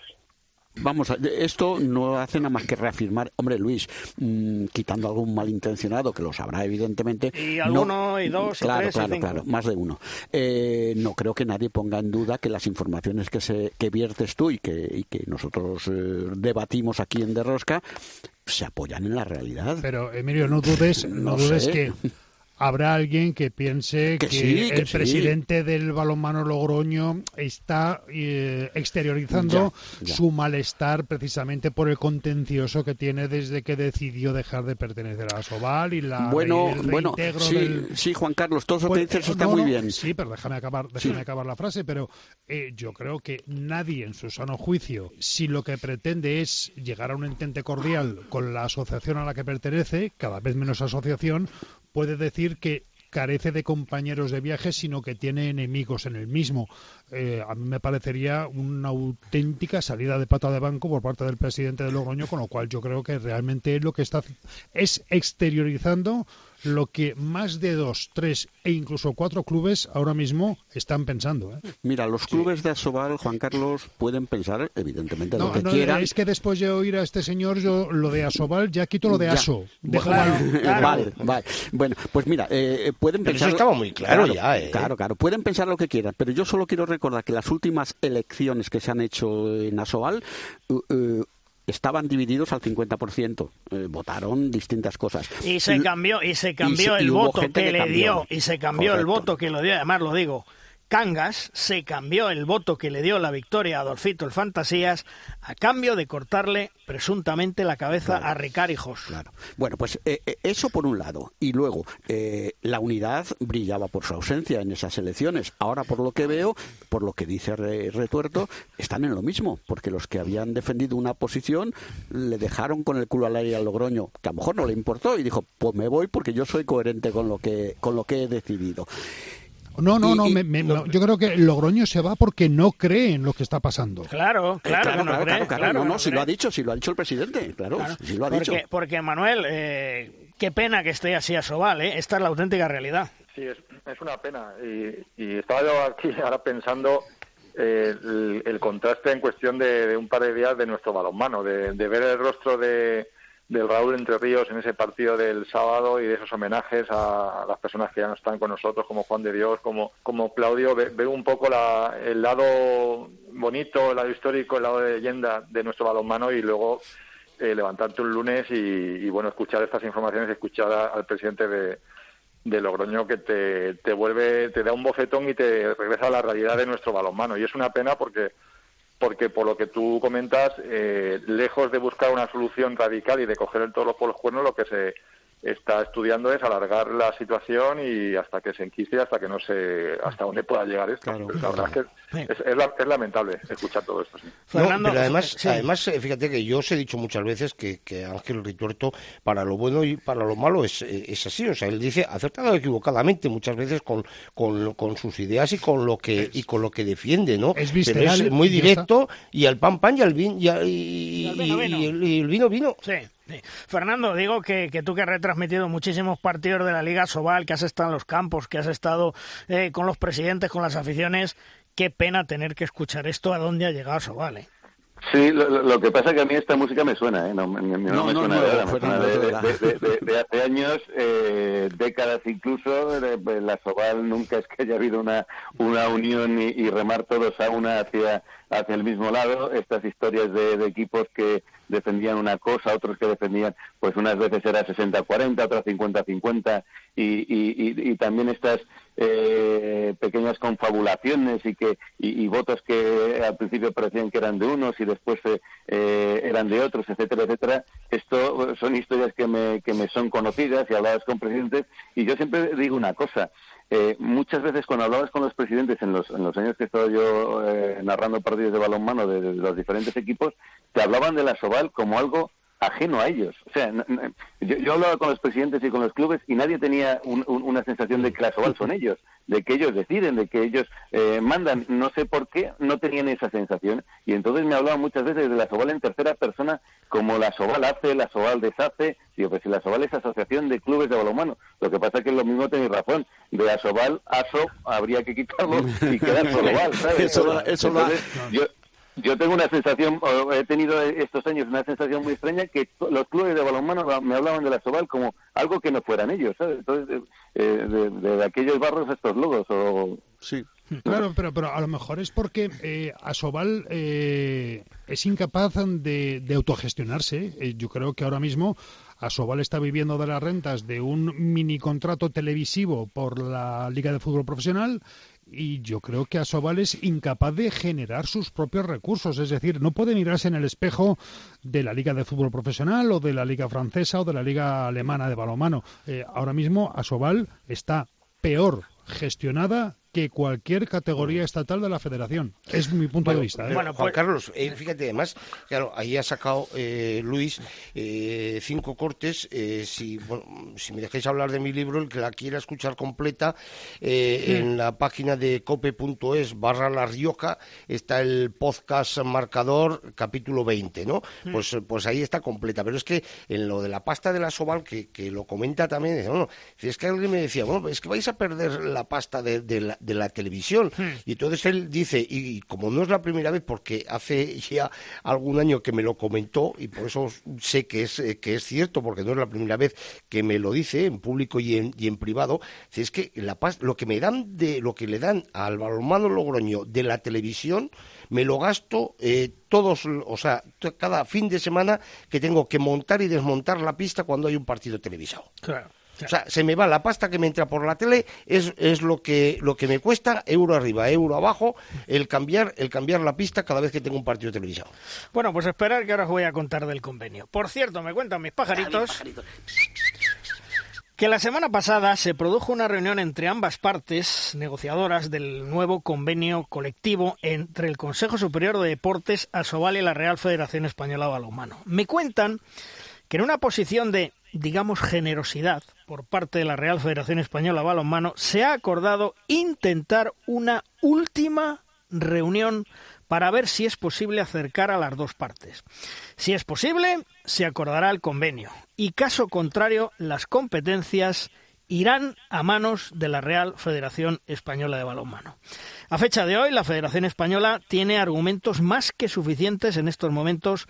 Vamos, esto no hace nada más que reafirmar, hombre Luis, mm, quitando algún malintencionado, que lo sabrá evidentemente. Y alguno, y dos, claro, y tres, claro, y cinco. claro, más de uno. Eh, no creo que nadie ponga en duda que las informaciones que, se, que viertes tú y que, y que nosotros eh, debatimos aquí en Derrosca se apoyan en la realidad. Pero, Emilio, no dudes, no, No dudes sé. que habrá alguien que piense que, Que sí, que el sí. presidente del balonmano Logroño está eh, exteriorizando Ya, ya. su malestar precisamente por el contencioso que tiene desde que decidió dejar de pertenecer a Soval y la Bueno, el bueno, sí, del- sí, Juan Carlos, todo eso Pues, que dices eh, está no, muy bien. Sí, pero déjame acabar, déjame acabar la frase. Pero eh, yo creo que nadie en su sano juicio, si lo que pretende es llegar a un entente cordial con la asociación a la que pertenece, cada vez menos asociación, puede decir que carece de compañeros de viaje, sino que tiene enemigos en el mismo. Eh, a mí me parecería una auténtica salida de pata de banco por parte del presidente de Logroño, con lo cual yo creo que realmente lo que está es exteriorizando lo que más de dos, tres e incluso cuatro clubes ahora mismo están pensando. ¿eh? Mira, los clubes de Asobal, Juan Carlos, pueden pensar, evidentemente, lo que no, quieran. es que después de oír a este señor, yo lo de Asobal ya quito lo de Ya. Aso. Dejo Vale, mal- vale, vale. Bueno, pues mira, eh, pueden Pero pensar... eso estaba muy claro ya, ¿eh? Claro, claro. Pueden pensar lo que quieran, pero yo solo quiero recordar que las últimas elecciones que se han hecho en Asobal... uh, uh, estaban divididos al 50%. Eh, votaron distintas cosas. Y se cambió, y se cambió y el voto que, le dio, y se cambió el voto que lo dio, además lo digo, Cangas, se cambió el voto que le dio la victoria a Adolfito el Fantasías a cambio de cortarle presuntamente la cabeza a Ricarijos. Claro. Bueno, pues eh, eh, eso por un lado. Y luego, eh, la unidad brillaba por su ausencia en esas elecciones. Ahora, por lo que veo, por lo que dice Re- Retuerto, están en lo mismo, porque los que habían defendido una posición le dejaron con el culo al aire al Logroño, que a lo mejor no le importó y dijo, pues me voy porque yo soy coherente con lo que, con lo que he decidido. No, no, Y- no, y- me- me- no, yo creo que Logroño se va porque no cree en lo que está pasando. Claro, claro, Eh, claro, no claro, cree, claro, claro. No, no, no si cree. lo ha dicho, si lo ha dicho el presidente, claro, Claro, si lo ha dicho. porque, porque Manuel, eh, qué pena que esté así a Sobal, ¿eh? esta es la auténtica realidad. Sí, es, es una pena. Y, y estaba yo aquí ahora pensando eh, el, el contraste en cuestión de, de un par de días de nuestro balonmano, de, de ver el rostro de, del Raúl Entre Ríos en ese partido del sábado y de esos homenajes a, las personas que ya no están con nosotros, como Juan de Dios, como, como Claudio, ve- ver un poco la, el lado bonito, el lado histórico, el lado de leyenda de nuestro balonmano y luego eh, levantarte un lunes y, y, bueno escuchar estas informaciones, escuchar a- al presidente de, de Logroño que te, te vuelve, te da un bofetón y te regresa a la realidad de nuestro balonmano. Y es una pena porque, porque por lo que tú comentas, eh, lejos de buscar una solución radical y de coger toro por los cuernos, lo que se está estudiando es alargar la situación y hasta que se enquiste, hasta que no se, hasta dónde pueda llegar esto. Pero la verdad es que es, es la- es lamentable escuchar todo esto. sí. No, pero además, sí. además, eh, fíjate que yo os he dicho muchas veces que, que Ángel Rituerto, para lo bueno y para lo malo, es, eh, es así. O sea, él dice acertado o equivocadamente muchas veces con, con, con sus ideas y con lo que y con lo que defiende, ¿no? es pero visceral es muy directo y al pan pan y al vin y, al- y- Y al vino, y- vino. y el, y el vino vino. Sí. Fernando, digo que, tú que has retransmitido muchísimos partidos de la Liga Sobal, que has estado en los campos, que has estado eh, con los presidentes, con las aficiones, qué pena tener que escuchar esto a dónde ha llegado Sobal. ¿eh? Sí, lo, lo- que pasa es que a mí esta música me suena, ¿eh? No, me- me- no No, me no, suena de ahora, me suena de, hace años, eh, décadas incluso. la Soval nunca es que haya habido una, una unión y, y remar todos a una hacia, hacia el mismo lado. Estas historias de, de equipos que defendían una cosa, otros que defendían, pues unas veces era 60-40, otras 50-50, y, y, y, y también estas eh, pequeñas confabulaciones y que y, votos que al principio parecían que eran de unos y después eh, eh, eran de otros, etcétera, etcétera. Esto son historias que me, que me son conocidas y habladas con presidentes y yo siempre digo una cosa, eh, muchas veces cuando hablabas con los presidentes en los, en los años que he estado yo eh, narrando partidos de balonmano de, de, los diferentes equipos, te hablaban de la Soval como algo ajeno a ellos. O sea, yo, yo, hablaba con los presidentes y con los clubes y nadie tenía un, un, una sensación de que la Soval son ellos, de que ellos deciden, de que ellos eh, mandan. No sé por qué no tenían esa sensación. Y entonces me hablaban muchas veces de la Soval en tercera persona, como la Soval hace, la Soval deshace. Digo, pues si la Soval es asociación de clubes de balonmano. Lo que pasa es que lo mismo tenéis razón. De Asobal, ASO, habría que quitarlo y quedar solo Val, ¿sabes? Eso, eso entonces, yo, yo tengo una sensación, he tenido estos años una sensación muy extraña que los clubes de balonmano me hablaban de la Sobal como algo que no fueran ellos, ¿sabes? Entonces, eh, de, de, de, aquellos barros estos logos, o... Sí. Claro, pero, pero a lo mejor es porque eh, Asobal eh, es incapaz de, de autogestionarse. Eh, yo creo que ahora mismo Asobal está viviendo de las rentas de un mini contrato televisivo por la Liga de Fútbol Profesional y yo creo que Asobal es incapaz de generar sus propios recursos, es decir, no puede mirarse en el espejo de la Liga de Fútbol Profesional o de la Liga Francesa o de la Liga Alemana de balonmano. Eh, ahora mismo Asobal está peor gestionada que cualquier categoría estatal de la federación. Es mi punto bueno, de vista. ¿eh? Bueno, Juan Carlos, eh, fíjate, además, claro, ahí ha sacado eh, Luis eh, cinco cortes. Eh, si, bueno, si me dejáis hablar de mi libro, el que la quiera escuchar completa, eh, sí. en la página de cope.es barra La Rioja está el podcast marcador capítulo 20, ¿no? Sí. Pues, pues ahí está completa. Pero es que en lo de la pasta de la Soval, que, que lo comenta también, dice, bueno, es que alguien me decía, bueno, es que vais a perder la pasta de, de la de la televisión. Hmm. Y entonces él dice, y como no es la primera vez, porque hace ya algún año que me lo comentó, y por eso sé que es, que es cierto, porque no es la primera vez que me lo dice en público y en, y en privado, es que la paz, lo que me dan de, lo que le dan al balonmano Logroño de la televisión, me lo gasto eh, todos, o sea, cada fin de semana que tengo que montar y desmontar la pista cuando hay un partido televisado. Claro. O sea, se me va la pasta que me entra por la tele, es, es lo que lo que me cuesta, euro arriba, euro abajo, el cambiar, el cambiar la pista cada vez que tengo un partido televisado. Bueno, pues esperar que ahora os voy a contar del convenio. Por cierto, me cuentan mis pajaritos. Que la semana pasada se produjo una reunión entre ambas partes negociadoras del nuevo convenio colectivo entre el Consejo Superior de Deportes, Asobal y la Real Federación Española de Balonmano. Me cuentan que en una posición de digamos, generosidad por parte de la Real Federación Española de Balonmano, se ha acordado intentar una última reunión para ver si es posible acercar a las dos partes. Si es posible, se acordará el convenio y caso contrario, las competencias irán a manos de la Real Federación Española de Balonmano. A fecha de hoy, la Federación Española tiene argumentos más que suficientes en estos momentos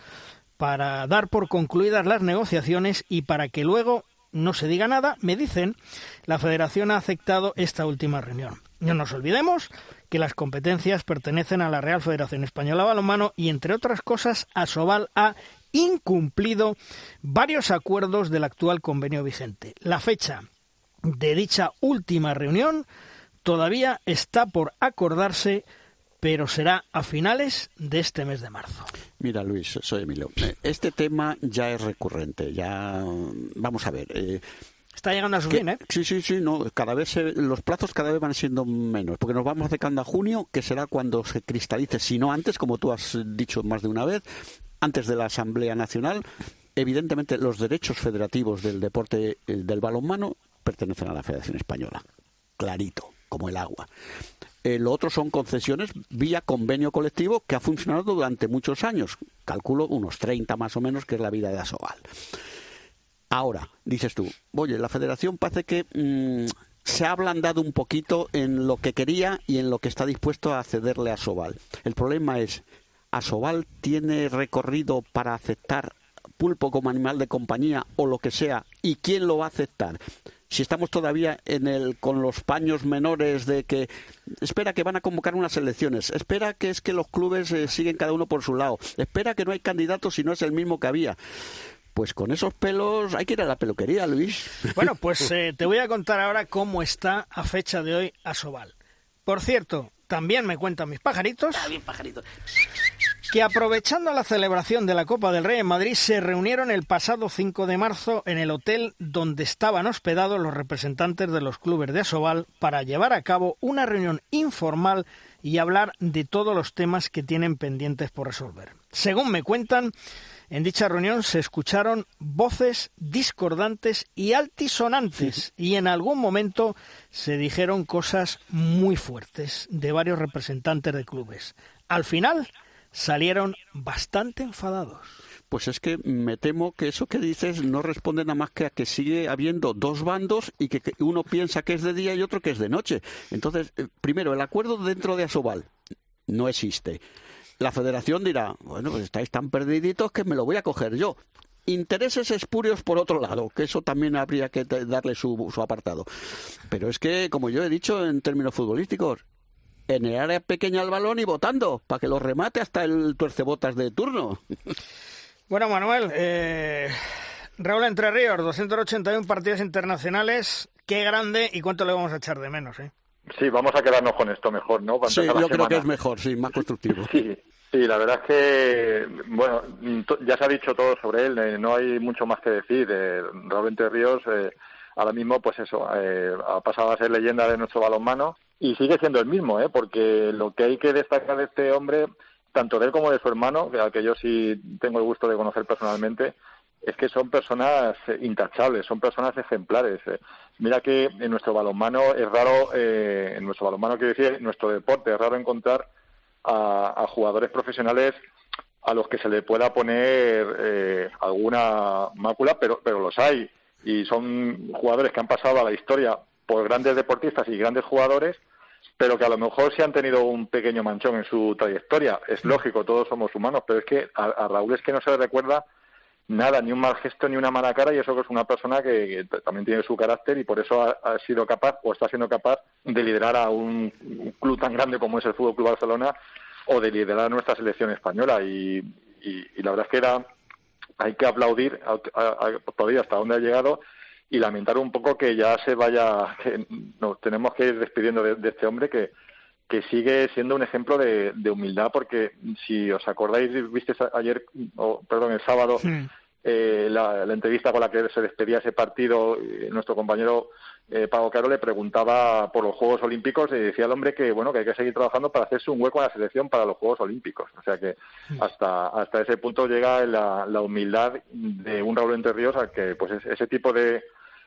para dar por concluidas las negociaciones y para que luego no se diga nada, me dicen, la Federación ha aceptado esta última reunión. No nos olvidemos que las competencias pertenecen a la Real Federación Española de Balonmano y, entre otras cosas, Asobal ha incumplido varios acuerdos del actual convenio vigente. La fecha de dicha última reunión todavía está por acordarse pero será a finales de este mes de marzo. Mira, Luis, soy Emilio. Este tema ya es recurrente, ya vamos a ver. Eh, Está llegando a su fin, ¿eh? Sí, sí, sí, no, cada vez se, los plazos cada vez van siendo menos, porque nos vamos acercando a junio, que será cuando se cristalice, si no antes, como tú has dicho más de una vez, antes de la Asamblea Nacional, evidentemente los derechos federativos del deporte del balonmano pertenecen a la Federación Española. Clarito, como el agua. Eh, lo otro son concesiones vía convenio colectivo que ha funcionado durante muchos años. Calculo unos 30 más o menos, que es la vida de Asobal. Ahora, dices tú, oye, la federación parece que mmm, se ha ablandado un poquito en lo que quería y en lo que está dispuesto a cederle a Sobal. El problema es, ¿Asobal tiene recorrido para aceptar pulpo como animal de compañía o lo que sea? ¿Y quién lo va a aceptar? Si estamos todavía en el con los paños menores de que espera que van a convocar unas elecciones, espera que es que los clubes eh, siguen cada uno por su lado, espera que no hay candidatos si no es el mismo que había. Pues con esos pelos hay que ir a la peluquería, Luis. Bueno, pues eh, te voy a contar ahora cómo está a fecha de hoy Asobal. Por cierto, también me cuentan mis pajaritos. Ah, bien, pajaritos. Que aprovechando la celebración de la Copa del Rey en Madrid se reunieron el pasado 5 de marzo en el hotel donde estaban hospedados los representantes de los clubes de Asobal para llevar a cabo una reunión informal y hablar de todos los temas que tienen pendientes por resolver. Según me cuentan, en dicha reunión se escucharon voces discordantes y altisonantes y en algún momento se dijeron cosas muy fuertes de varios representantes de clubes. Al final salieron bastante enfadados. Pues es que me temo que eso que dices no responde nada más que a que sigue habiendo dos bandos y que, uno piensa que es de día y otro que es de noche. Entonces, eh, primero, el acuerdo dentro de Asobal no existe la federación dirá, bueno, pues estáis tan perdiditos que me lo voy a coger yo. Intereses espurios por otro lado, que eso también habría que darle su, su apartado. Pero es que, como yo he dicho en términos futbolísticos, en el área pequeña el balón y votando, para que lo remate hasta el tuercebotas de turno. Bueno, Manuel, eh, Raúl Entre Ríos, 281 partidos internacionales, qué grande y cuánto le vamos a echar de menos, ¿eh? Sí, vamos a quedarnos con esto mejor, ¿no? sí, yo creo que es mejor, sí, más constructivo. Sí, sí, la verdad es que, bueno, ya se ha dicho todo sobre él, eh, no hay mucho más que decir. Eh, Raúl Entre Ríos, eh, ahora mismo, pues eso, eh, ha pasado a ser leyenda de nuestro balonmano y sigue siendo el mismo, ¿eh? Porque lo que hay que destacar de este hombre, tanto de él como de su hermano, al que yo sí tengo el gusto de conocer personalmente, es que son personas intachables, son personas ejemplares. Mira que en nuestro balonmano es raro, eh, en nuestro balonmano quiero decir, en nuestro deporte es raro encontrar a, jugadores profesionales a los que se le pueda poner eh, alguna mácula, pero, pero los hay. Y son jugadores que han pasado a la historia por grandes deportistas y grandes jugadores, pero que a lo mejor sí han tenido un pequeño manchón en su trayectoria. Es lógico, todos somos humanos, pero es que a Raúl es que no se le recuerda nada, ni un mal gesto ni una mala cara y eso que es una persona que, también tiene su carácter y por eso ha, sido capaz o está siendo capaz de liderar a un, club tan grande como es el Fútbol Club Barcelona o de liderar a nuestra selección española y, la verdad es que era hay que aplaudir todavía hasta dónde ha llegado y lamentar un poco que ya se vaya que nos tenemos que ir despidiendo de, este hombre que que sigue siendo un ejemplo de, humildad porque si os acordáis, viste ayer, o perdón, el sábado, eh, la, entrevista con la que se despedía ese partido, eh, nuestro compañero eh, Pago Caro le preguntaba por los Juegos Olímpicos y decía el hombre que bueno que hay que seguir trabajando para hacerse un hueco en la selección para los Juegos Olímpicos. O sea que hasta hasta ese punto llega la, la humildad de un Raúl Entre Ríos a que pues ese tipo de,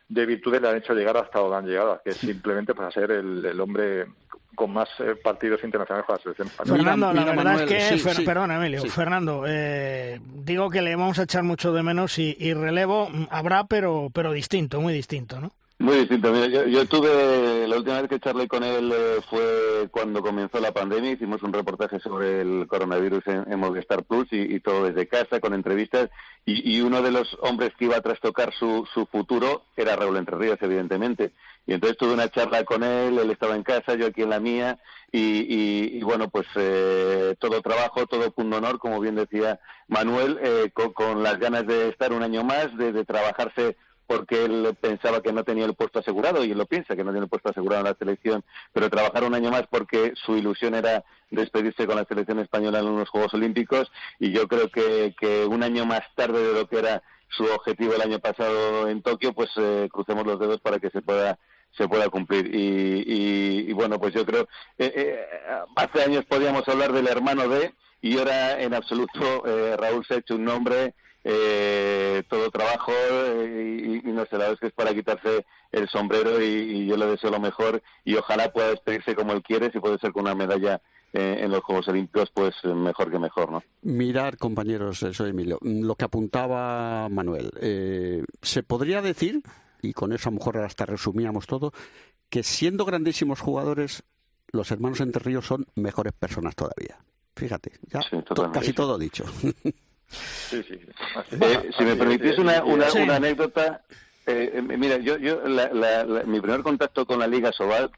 de virtudes le han hecho llegar hasta donde han llegado, que es simplemente para ser el, el hombre con más eh, partidos internacionales con la selección Fernando, la verdad es que, perdón, Emilio, Fernando, eh, digo que le vamos a echar mucho de menos y, y relevo mm, habrá, pero, pero distinto, muy distinto, ¿no? Muy distinto. Mira, yo, tuve, la última vez que charlé con él eh, fue cuando comenzó la pandemia. Hicimos un reportaje sobre el coronavirus en, Movistar Plus y, todo desde casa, con entrevistas. Y, uno de los hombres que iba a trastocar su, su futuro era Raúl Entre Ríos, evidentemente. Y entonces tuve una charla con él, él estaba en casa, yo aquí en la mía. Y, bueno, pues eh, todo trabajo, todo punto honor, como bien decía Manuel, eh, con, las ganas de estar un año más, de trabajarse porque él pensaba que no tenía el puesto asegurado y él lo piensa que no tiene el puesto asegurado en la selección, pero trabajar un año más porque su ilusión era despedirse con la selección española en unos Juegos Olímpicos y yo creo que, que un año más tarde de lo que era su objetivo el año pasado en Tokio, pues eh, crucemos los dedos para que se pueda se pueda cumplir. Y, y, bueno pues yo creo eh, eh, hace años podíamos hablar del hermano de y ahora en absoluto eh, Raúl se ha hecho un nombre eh, todo trabajo eh, y, no sé, la verdad es que es para quitarse el sombrero y, yo le deseo lo mejor y ojalá pueda despedirse como él quiere, si puede ser con una medalla eh, en los Juegos Olímpicos, pues mejor que mejor, ¿no? Mirar, compañeros, soy Emilio, lo que apuntaba Manuel, se podría decir, y con eso a lo mejor hasta resumíamos todo, que siendo grandísimos jugadores, los hermanos Entre Ríos son mejores personas todavía. Fíjate, ya casi todo dicho. Sí, sí. Eh, si me permitís una, una, anécdota, eh, eh, mira, yo, yo mi primer contacto con la Liga Sobal,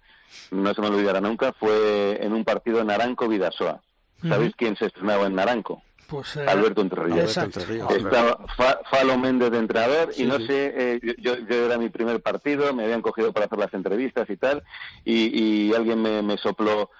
no se me olvidará nunca, fue en un partido Naranco-Vidasoa. ¿Sabéis quién se estrenaba en Naranco? Pues, Alberto Entre Estaba Falo Méndez de entrenador y no sé, yo, yo, era mi primer partido, me habían cogido para hacer las entrevistas y tal, y, y alguien me, me sopló,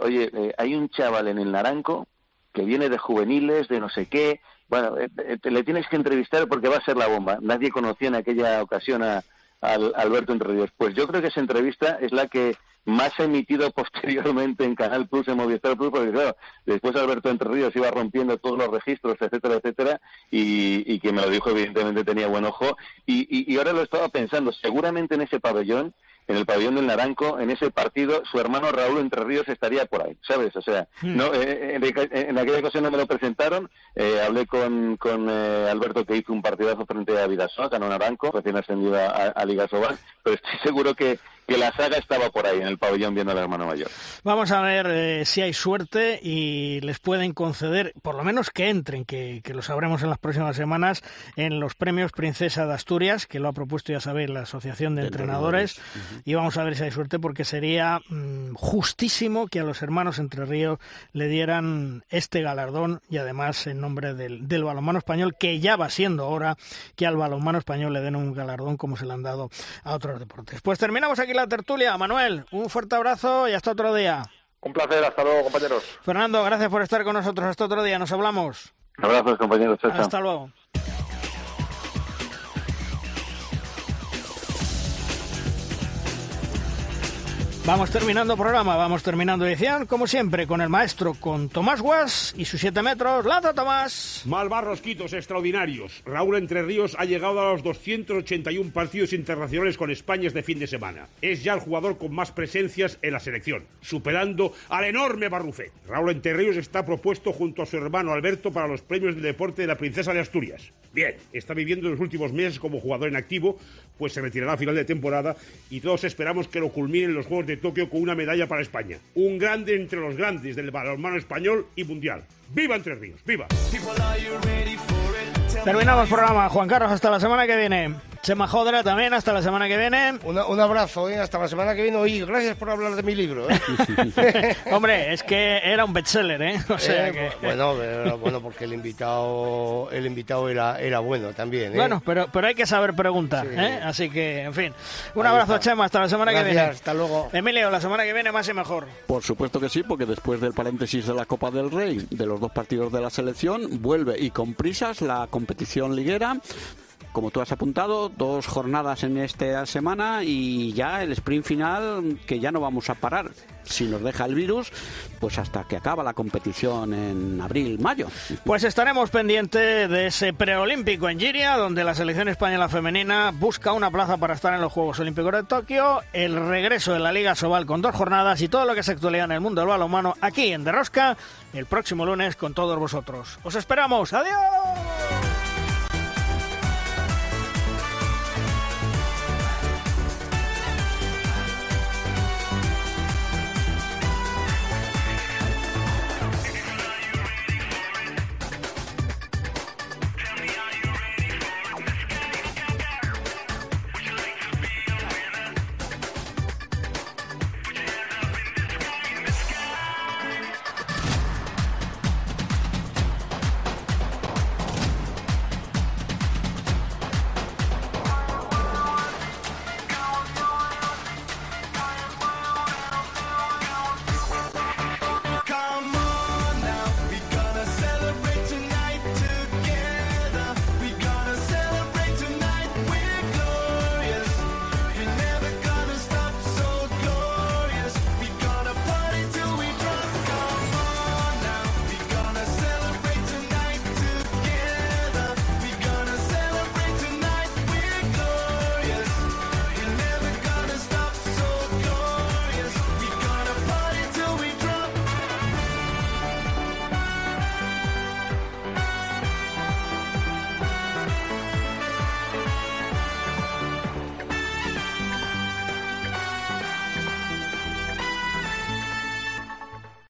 oye, hay un chaval en el Naranco que viene de juveniles, de no sé qué. Bueno, eh, eh, le tienes que entrevistar porque va a ser la bomba. Nadie conocía en aquella ocasión a, Alberto Entre Ríos. Pues yo creo que esa entrevista es la que más ha emitido posteriormente en Canal Plus, en Movistar Plus, porque claro, después Alberto Entre Ríos iba rompiendo todos los registros, etcétera, etcétera, y, y que me lo dijo, evidentemente tenía buen ojo, y, y ahora lo estaba pensando, seguramente en ese pabellón en el pabellón del Naranco, en ese partido, su hermano Raúl Entre Ríos estaría por ahí, ¿sabes? O sea, hmm. no, eh, en, aquella ocasión no me lo presentaron, eh, hablé con, con eh, Alberto que hizo un partidazo frente a Vidasoa, ganó Naranco, recién ascendido a, a Liga Sobal, pero estoy seguro que, que la saga estaba por ahí en el pabellón viendo al hermano mayor. Vamos a ver eh, si hay suerte y les pueden conceder, por lo menos que entren, que, lo sabremos en las próximas semanas, en los premios Princesa de Asturias, que lo ha propuesto, ya sabéis, la Asociación de, Entrenadores. Y vamos a ver si hay suerte, porque sería mm, justísimo que a los hermanos Entre Ríos le dieran este galardón y además en nombre del, del balonmano español, que ya va siendo hora que al balonmano español le den un galardón como se le han dado a otros deportes. Pues terminamos aquí la tertulia. Manuel, un fuerte abrazo y hasta otro día. Un placer, hasta luego, compañeros. Fernando, gracias por estar con nosotros. Hasta otro día, nos hablamos. Abrazos, compañeros. Hasta luego. Vamos terminando programa, vamos terminando edición, como siempre, con el maestro, con Tomás Guas y sus 7 metros. ¡Lanza, Tomás! Malvarrosquitos extraordinarios. Raúl Entre Ríos ha llegado a los 281 partidos internacionales con España este fin de semana. Es ya el jugador con más presencias en la selección, superando al enorme Barrufé. Raúl Entre Ríos está propuesto junto a su hermano Alberto para los premios de deporte de la Princesa de Asturias. Bien, está viviendo los últimos meses como jugador en activo, pues se retirará a final de temporada y todos esperamos que lo culminen los Juegos de Tokio con una medalla para España. Un grande entre los grandes del balonmano español y mundial. ¡Viva Entre Ríos! ¡Viva! Terminamos el programa. Juan Carlos, hasta la semana que viene. Chema Jodra también, hasta la semana que viene. un abrazo, ¿eh? hasta la semana que viene. Y gracias por hablar de mi libro. ¿eh? Hombre, es que era un bestseller, ¿eh? O sea eh, que... Bueno, bueno, porque el invitado el invitado era, era bueno también. ¿eh? Bueno, pero, pero hay que saber preguntar, ¿eh? Así que, en fin. Un abrazo, Chema, hasta la semana que viene. hasta luego. Emilio, la semana que viene más y mejor. Por supuesto que sí, porque después del paréntesis de la Copa del Rey, de los dos partidos de la selección, vuelve y con prisas la competición liguera como tú has apuntado, dos jornadas en esta semana y ya el sprint final que ya no vamos a parar. Si nos deja el virus, pues hasta que acaba la competición en abril, mayo. Pues estaremos pendientes de ese preolímpico en Giria, donde la selección española femenina busca una plaza para estar en los Juegos Olímpicos de Tokio, el regreso de la Liga Sobal con dos jornadas y todo lo que se actualiza en el mundo del balonmano aquí en Derrosca el próximo lunes con todos vosotros. Os esperamos. ¡Adiós!